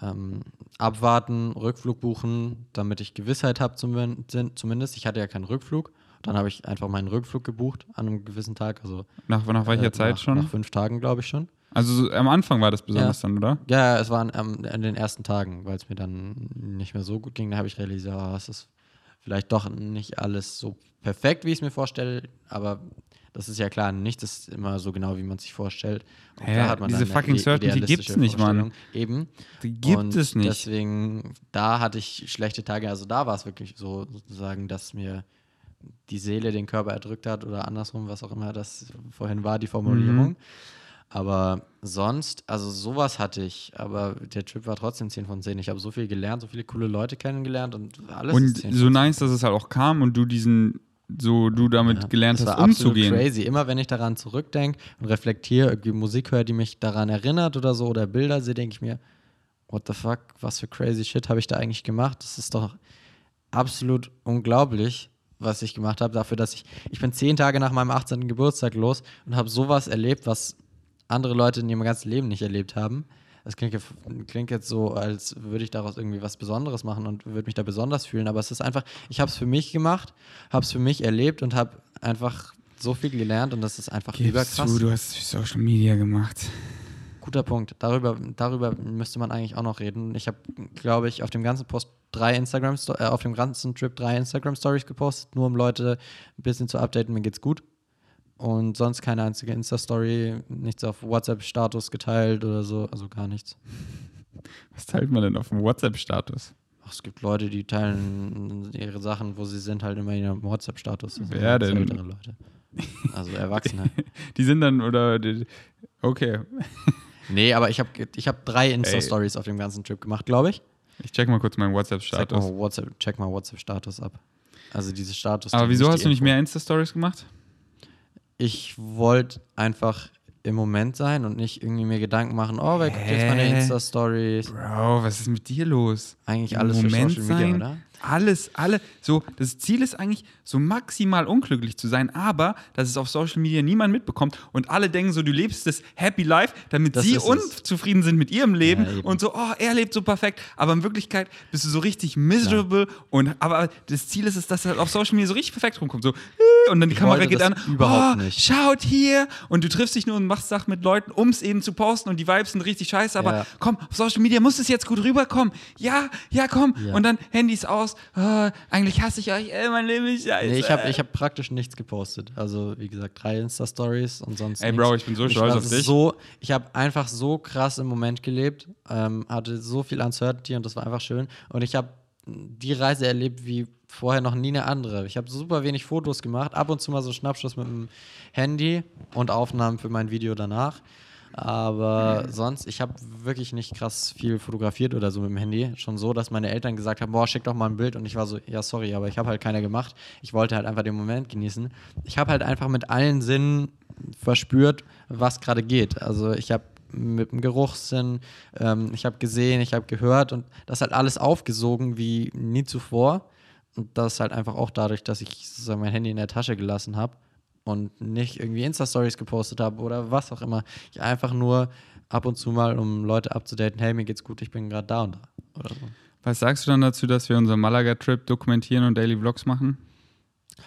ähm, abwarten, Rückflug buchen, damit ich Gewissheit habe zumindest. Ich hatte ja keinen Rückflug. Dann habe ich einfach meinen Rückflug gebucht an einem gewissen Tag. Also Nach, nach welcher äh, Zeit nach, schon? Nach fünf Tagen, glaube ich schon. Also so, am Anfang war das besonders dann, oder? Ja, es waren ähm, in den ersten Tagen, weil es mir dann nicht mehr so gut ging. Da habe ich realisiert, oh, es ist vielleicht doch nicht alles so perfekt, wie ich es mir vorstelle. Aber das ist ja klar, nichts ist immer so genau, wie man sich vorstellt. Und Hä? hat man Diese fucking Certainty gibt's idealistische nicht, Mann. Eben. Die gibt und es nicht. Deswegen, da hatte ich schlechte Tage. Also da war es wirklich so, sozusagen, dass mir die Seele den Körper erdrückt hat oder andersrum, was auch immer das vorhin war, die Formulierung. Mhm. Aber sonst, also sowas hatte ich, aber der Trip war trotzdem 10 von 10. Ich habe so viel gelernt, so viele coole Leute kennengelernt und alles Und ist 10 so von 10. nice, dass es halt auch kam und du diesen, so du damit Ja, gelernt hast, umzugehen. crazy. Immer wenn ich daran zurückdenke und reflektiere, irgendwie Musik höre, die mich daran erinnert oder so, oder Bilder sehe, denke ich mir, what the fuck, was für crazy shit habe ich da eigentlich gemacht? Das ist doch absolut unglaublich, was ich gemacht habe, dafür, dass ich, ich bin zehn Tage nach meinem 18. Geburtstag los und habe sowas erlebt, was andere Leute in ihrem ganzen Leben nicht erlebt haben. Das klingt, jetzt- klingt jetzt so, als würde ich daraus irgendwie was Besonderes machen und würde mich da besonders fühlen, aber es ist einfach, ich habe es für mich gemacht, habe es für mich erlebt und habe einfach so viel gelernt und das ist einfach Gib's überkrass. zu, du hast Social Media gemacht. Guter Punkt. Darüber, darüber müsste man eigentlich auch noch reden. Ich habe, glaube ich, auf dem ganzen Post drei Instagram, äh, auf dem ganzen Trip drei Instagram Stories gepostet, nur um Leute ein bisschen zu updaten. Mir geht's gut. Und sonst keine einzige Insta-Story, nichts auf WhatsApp-Status geteilt oder so, also gar nichts. Was teilt man denn auf dem WhatsApp-Status? Ach, es gibt Leute, die teilen ihre Sachen, wo sie sind, halt immer in ihrem WhatsApp-Status. Sind Wer denn? Ältere Leute. Also Erwachsene. Die sind dann, oder, die- okay. nee, aber ich habe ich hab drei Insta-Stories auf dem ganzen Trip gemacht, glaube ich. Ich check mal kurz meinen WhatsApp-Status. WhatsApp, check mal WhatsApp-Status ab. Also diese Status. Aber wieso hast du nicht mehr Insta-Stories gemacht? Ich wollte einfach im Moment sein und nicht irgendwie mir Gedanken machen, oh, wer guckt jetzt meine? Insta-Stories? Bro, was ist mit dir los? Eigentlich Im alles für Moment Social Media, sein, oder? Alles, alle. So, das Ziel ist eigentlich, so maximal unglücklich zu sein, aber dass es auf Social Media niemand mitbekommt und alle denken so, du lebst das Happy Life, damit Das sie unzufrieden sind mit ihrem Leben Ja, und so, oh, er lebt so perfekt. Aber in Wirklichkeit bist du so richtig miserable und aber das Ziel ist es, dass er auf Social Media so richtig perfekt rumkommt. So, und dann die Ich Kamera geht an, überhaupt oh, nicht. schaut hier und du triffst dich nur und machst Sachen mit Leuten, um es eben zu posten und die Vibes sind richtig scheiße, aber Ja. komm, auf Social Media muss es jetzt gut rüberkommen. Ja, ja, komm. Ja. Und dann Handys aus. Ah, eigentlich hasse ich euch, ey, mein Leben ist scheiße. Nee, ich habe ich hab praktisch nichts gepostet. Also, wie gesagt, drei Insta-Stories und sonst Ey, nichts. Bro, ich bin so Und stolz auf dich. So, ich habe einfach so krass im Moment gelebt, ähm, hatte so viel Uncertainty und das war einfach schön. Und ich habe die Reise erlebt wie vorher noch nie eine andere. Ich habe super wenig Fotos gemacht, ab und zu mal so Schnappschuss mit dem Handy und Aufnahmen für mein Video danach. Aber sonst, ich habe wirklich nicht krass viel fotografiert oder so mit dem Handy. Schon so, dass meine Eltern gesagt haben, boah, schick doch mal ein Bild. Und ich war so, ja, sorry, aber ich habe halt keiner gemacht. Ich wollte halt einfach den Moment genießen. Ich habe halt einfach mit allen Sinnen verspürt, was gerade geht. Also ich habe mit dem Geruchssinn, ähm, ich habe gesehen, ich habe gehört und das halt alles aufgesogen wie nie zuvor. Und das halt einfach auch dadurch, dass ich sozusagen mein Handy in der Tasche gelassen habe und nicht irgendwie Insta-Stories gepostet habe oder was auch immer. Ich einfach nur ab und zu mal, um Leute abzudaten, hey, mir geht's gut, ich bin gerade da und da. Oder so. Was sagst du dann dazu, dass wir unseren Malaga-Trip dokumentieren und Daily Vlogs machen?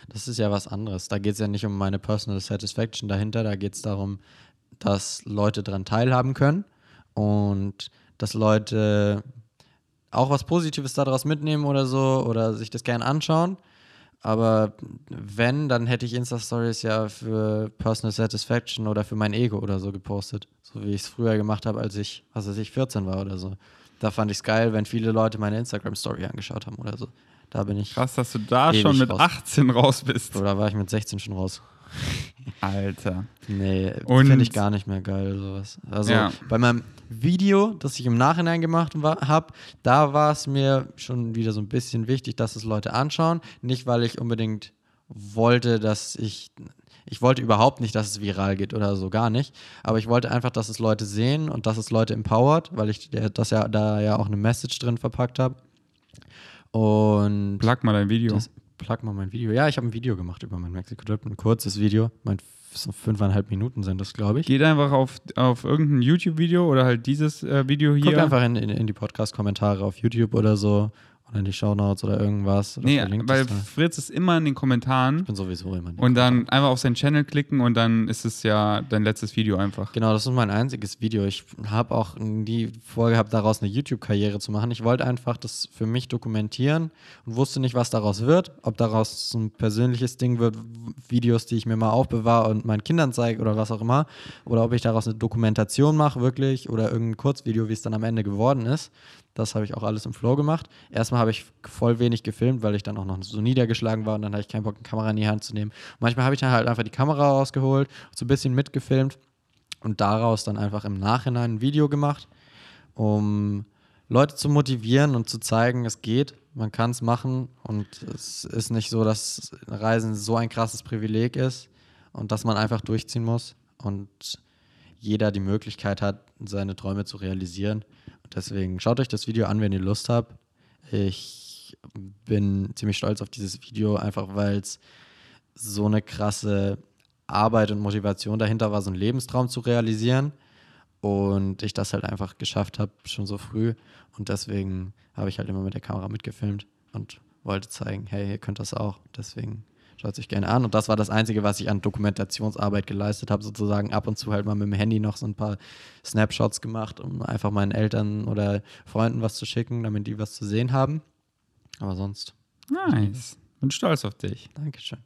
Das ist ja was anderes. Da geht es ja nicht um meine Personal Satisfaction dahinter, da geht es darum, dass Leute daran teilhaben können und dass Leute auch was Positives daraus mitnehmen oder so oder sich das gern anschauen. Aber wenn, dann hätte ich Insta-Stories ja für Personal Satisfaction oder für mein Ego oder so gepostet. So wie ich es früher gemacht habe, als ich, was weiß ich, 14 war oder so. Da fand ich es geil, wenn viele Leute meine Instagram-Story angeschaut haben oder so. Da bin ich. Krass, dass du da schon mit raus. 18 raus bist. Oder war ich mit 16 schon raus? Alter. Nee, finde ich gar nicht mehr geil, sowas. Also Ja. bei meinem Video, das ich im Nachhinein gemacht habe, da war es mir schon wieder so ein bisschen wichtig, dass es Leute anschauen. Nicht, weil ich unbedingt wollte, dass ich. Ich wollte überhaupt nicht, dass es viral geht oder so, gar nicht. Aber ich wollte einfach, dass es Leute sehen und dass es Leute empowert, weil ich das ja da ja auch eine Message drin verpackt habe. Und Plug mal dein Video. das, plug mal mein Video. Ja, ich habe ein Video gemacht über meinen Mexiko-Trip, ein kurzes Video. Mein, so fünfeinhalb Minuten sind das, glaube ich. Geht einfach auf, auf irgendein YouTube-Video oder halt dieses äh, Video hier. Guckt einfach in, in, in die Podcast-Kommentare auf YouTube oder so oder in die Shownotes oder irgendwas. Oder nee, weil. Fritz ist immer in den Kommentaren Ich bin sowieso immer. in den und dann einfach auf seinen Channel klicken und dann ist es ja dein letztes Video einfach. Genau, das ist mein einziges Video. Ich habe auch nie vorgehabt, daraus eine YouTube-Karriere zu machen. Ich wollte einfach das für mich dokumentieren und wusste nicht, was daraus wird. Ob daraus so ein persönliches Ding wird, Videos, die ich mir mal aufbewahre und meinen Kindern zeige oder was auch immer. Oder ob ich daraus eine Dokumentation mache, wirklich, oder irgendein Kurzvideo, wie es dann am Ende geworden ist. Das habe ich auch alles im Flow gemacht. Erstmal habe ich voll wenig gefilmt, weil ich dann auch noch so niedergeschlagen war und dann hatte ich keinen Bock, eine Kamera in die Hand zu nehmen. Manchmal habe ich dann halt einfach die Kamera rausgeholt, so ein bisschen mitgefilmt und daraus dann einfach im Nachhinein ein Video gemacht, um Leute zu motivieren und zu zeigen, es geht, man kann es machen und es ist nicht so, dass Reisen so ein krasses Privileg ist und dass man einfach durchziehen muss und jeder die Möglichkeit hat, seine Träume zu realisieren. Deswegen schaut euch das Video an, wenn ihr Lust habt. Ich bin ziemlich stolz auf dieses Video, einfach weil es so eine krasse Arbeit und Motivation dahinter war, so einen Lebenstraum zu realisieren. Und ich das halt einfach geschafft habe, schon so früh. Und deswegen habe ich halt immer mit der Kamera mitgefilmt und wollte zeigen, hey, ihr könnt das auch. Deswegen schaut es euch gerne an. Und das war das Einzige, was ich an Dokumentationsarbeit geleistet habe, sozusagen ab und zu halt mal mit dem Handy noch so ein paar Snapshots gemacht, um einfach meinen Eltern oder Freunden was zu schicken, damit die was zu sehen haben. Aber sonst, Nice. Bin stolz auf dich. Dankeschön.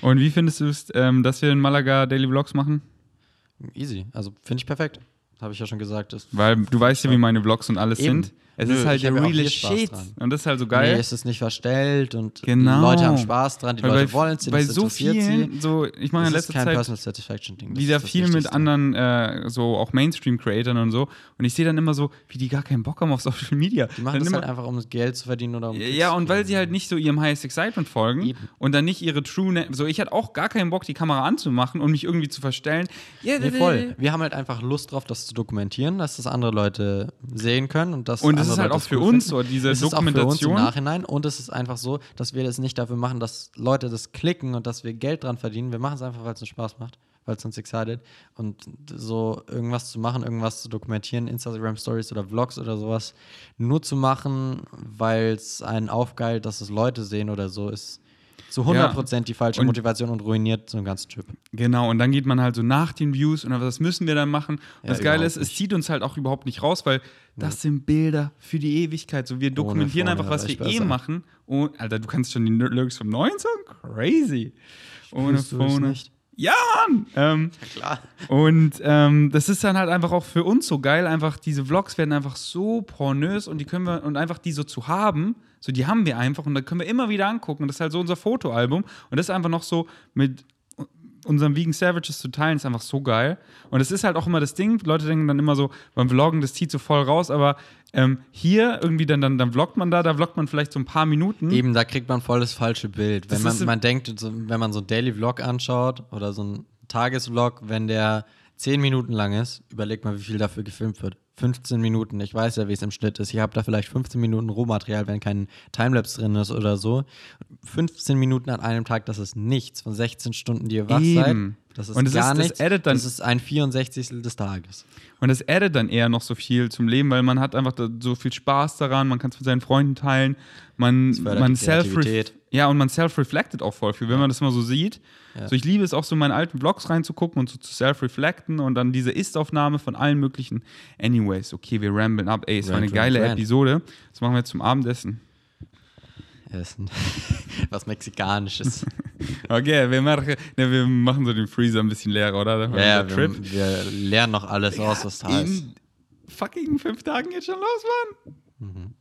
Und wie findest du es, ähm, dass wir in Malaga Daily Vlogs machen? Easy. Also finde ich perfekt. Habe ich ja schon gesagt. Weil du weißt ja, wie meine Vlogs und alles Eben. sind. Es Nö, ist halt der reale Shit. Und das ist halt so geil. Nee, es ist nicht verstellt und Genau. die Leute haben Spaß dran, die Weil Leute bei, wollen es, bei das so interessiert vielen, sie. so, ich mache in letzter kein Zeit Personal Satisfaction Ding. das wieder viel mit anderen, äh, so auch Mainstream-Creatern und so. Und ich sehe dann immer so, wie die gar keinen Bock haben auf Social Media. Die machen dann das immer, halt einfach, um Geld zu verdienen oder um ja, und weil sie halt nicht so ihrem Highest Excitement folgen Eben. und dann nicht ihre True, Na so ich hatte auch gar keinen Bock, die Kamera anzumachen und mich irgendwie zu verstellen. Ja, Nee, voll. Wir haben halt einfach Lust drauf, das zu dokumentieren, dass das andere Leute sehen können und das Und andere ist halt auch für uns so, diese es ist auch für uns im Dokumentation. Nachhinein und es ist einfach so, dass wir das nicht dafür machen, dass Leute das klicken und dass wir Geld dran verdienen. Wir machen es einfach, weil es uns Spaß macht, weil es uns excited. Und so irgendwas zu machen, irgendwas zu dokumentieren, Instagram Stories oder Vlogs oder sowas, nur zu machen, weil es einen aufgeilt, dass es Leute sehen oder so, ist zu 100% die falsche Und- Motivation und ruiniert so einen ganzen Trip. Genau, und dann geht man halt so nach den Views und was müssen wir dann machen? Und Ja, das Geile ist, es nicht. zieht uns halt auch überhaupt nicht raus, weil das sind Bilder für die Ewigkeit. So, wir dokumentieren vorne einfach, was wir eh besser. machen. Und, Alter, du kannst schon die Lyrics vom neuen Song? Crazy. Ohne es Phone. nicht? Ja, Mann! Ähm, Klar. und ähm, das ist dann halt einfach auch für uns so geil. Einfach diese Vlogs werden einfach so pornös und die können wir und einfach die so zu haben, so die haben wir einfach und da können wir immer wieder angucken. Und das ist halt so unser Fotoalbum und das ist einfach noch so mit unserem Vegan Savages zu teilen, ist einfach so geil. Und es ist halt auch immer das Ding, Leute denken dann immer so, beim Vloggen, das zieht so voll raus, aber ähm, hier irgendwie dann, dann, dann vloggt man da, da vloggt man vielleicht so ein paar Minuten. Eben, da kriegt man voll das falsche Bild. Wenn Das man, man denkt, wenn man so einen Daily Vlog anschaut oder so einen Tagesvlog, wenn der 10 Minuten lang ist, überlegt mal, wie viel dafür gefilmt wird. 15 Minuten, ich weiß ja, wie es im Schnitt ist. Ich habe da vielleicht 15 Minuten Rohmaterial, wenn kein Timelapse drin ist oder so. 15 Minuten an einem Tag, das ist nichts von 16 Stunden, die ihr wach Eben. seid. Das ist Und das gar ist- das nichts. addet dann- das ist ein 64. des Tages. Und das addet dann eher noch so viel zum Leben, weil man hat einfach so viel Spaß daran, man kann es mit seinen Freunden teilen, man, man die self Kreativität. Ja und man self-reflected auch voll viel, wenn man das mal so sieht. Ja. So ich liebe es auch so in meinen alten Vlogs reinzugucken und so zu self-reflecten und dann diese Ist-Aufnahme von allen möglichen. Anyways, okay, wir ramblen ab. Ey, es war eine geile rant. Episode. Das machen wir jetzt zum Abendessen. Essen. Was Mexikanisches. Okay, wir machen, ne, wir machen so den Freezer ein bisschen leerer, oder? ja, ja, wir, wir lernen noch alles aus, was da ist. In fucking fünf Tagen geht schon los, Mann.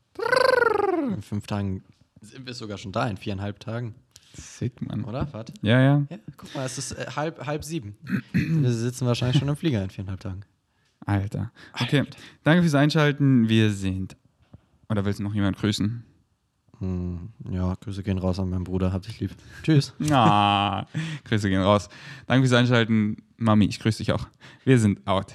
In fünf Tagen sind wir sogar schon da, in viereinhalb Tagen, Sick, Mann. oder? Warte. Ja, ja. Ja, guck mal, es ist äh, halb, halb sieben. wir sitzen wahrscheinlich schon im Flieger in viereinhalb Tagen. Alter. Okay, danke fürs Einschalten. Wir sind. Oder willst du noch jemand grüßen? Hm, ja, Grüße gehen raus an meinen Bruder, hab dich lieb. Tschüss. Ah, Grüße gehen raus. Danke fürs Einschalten. Mami, ich grüße dich auch. Wir sind out.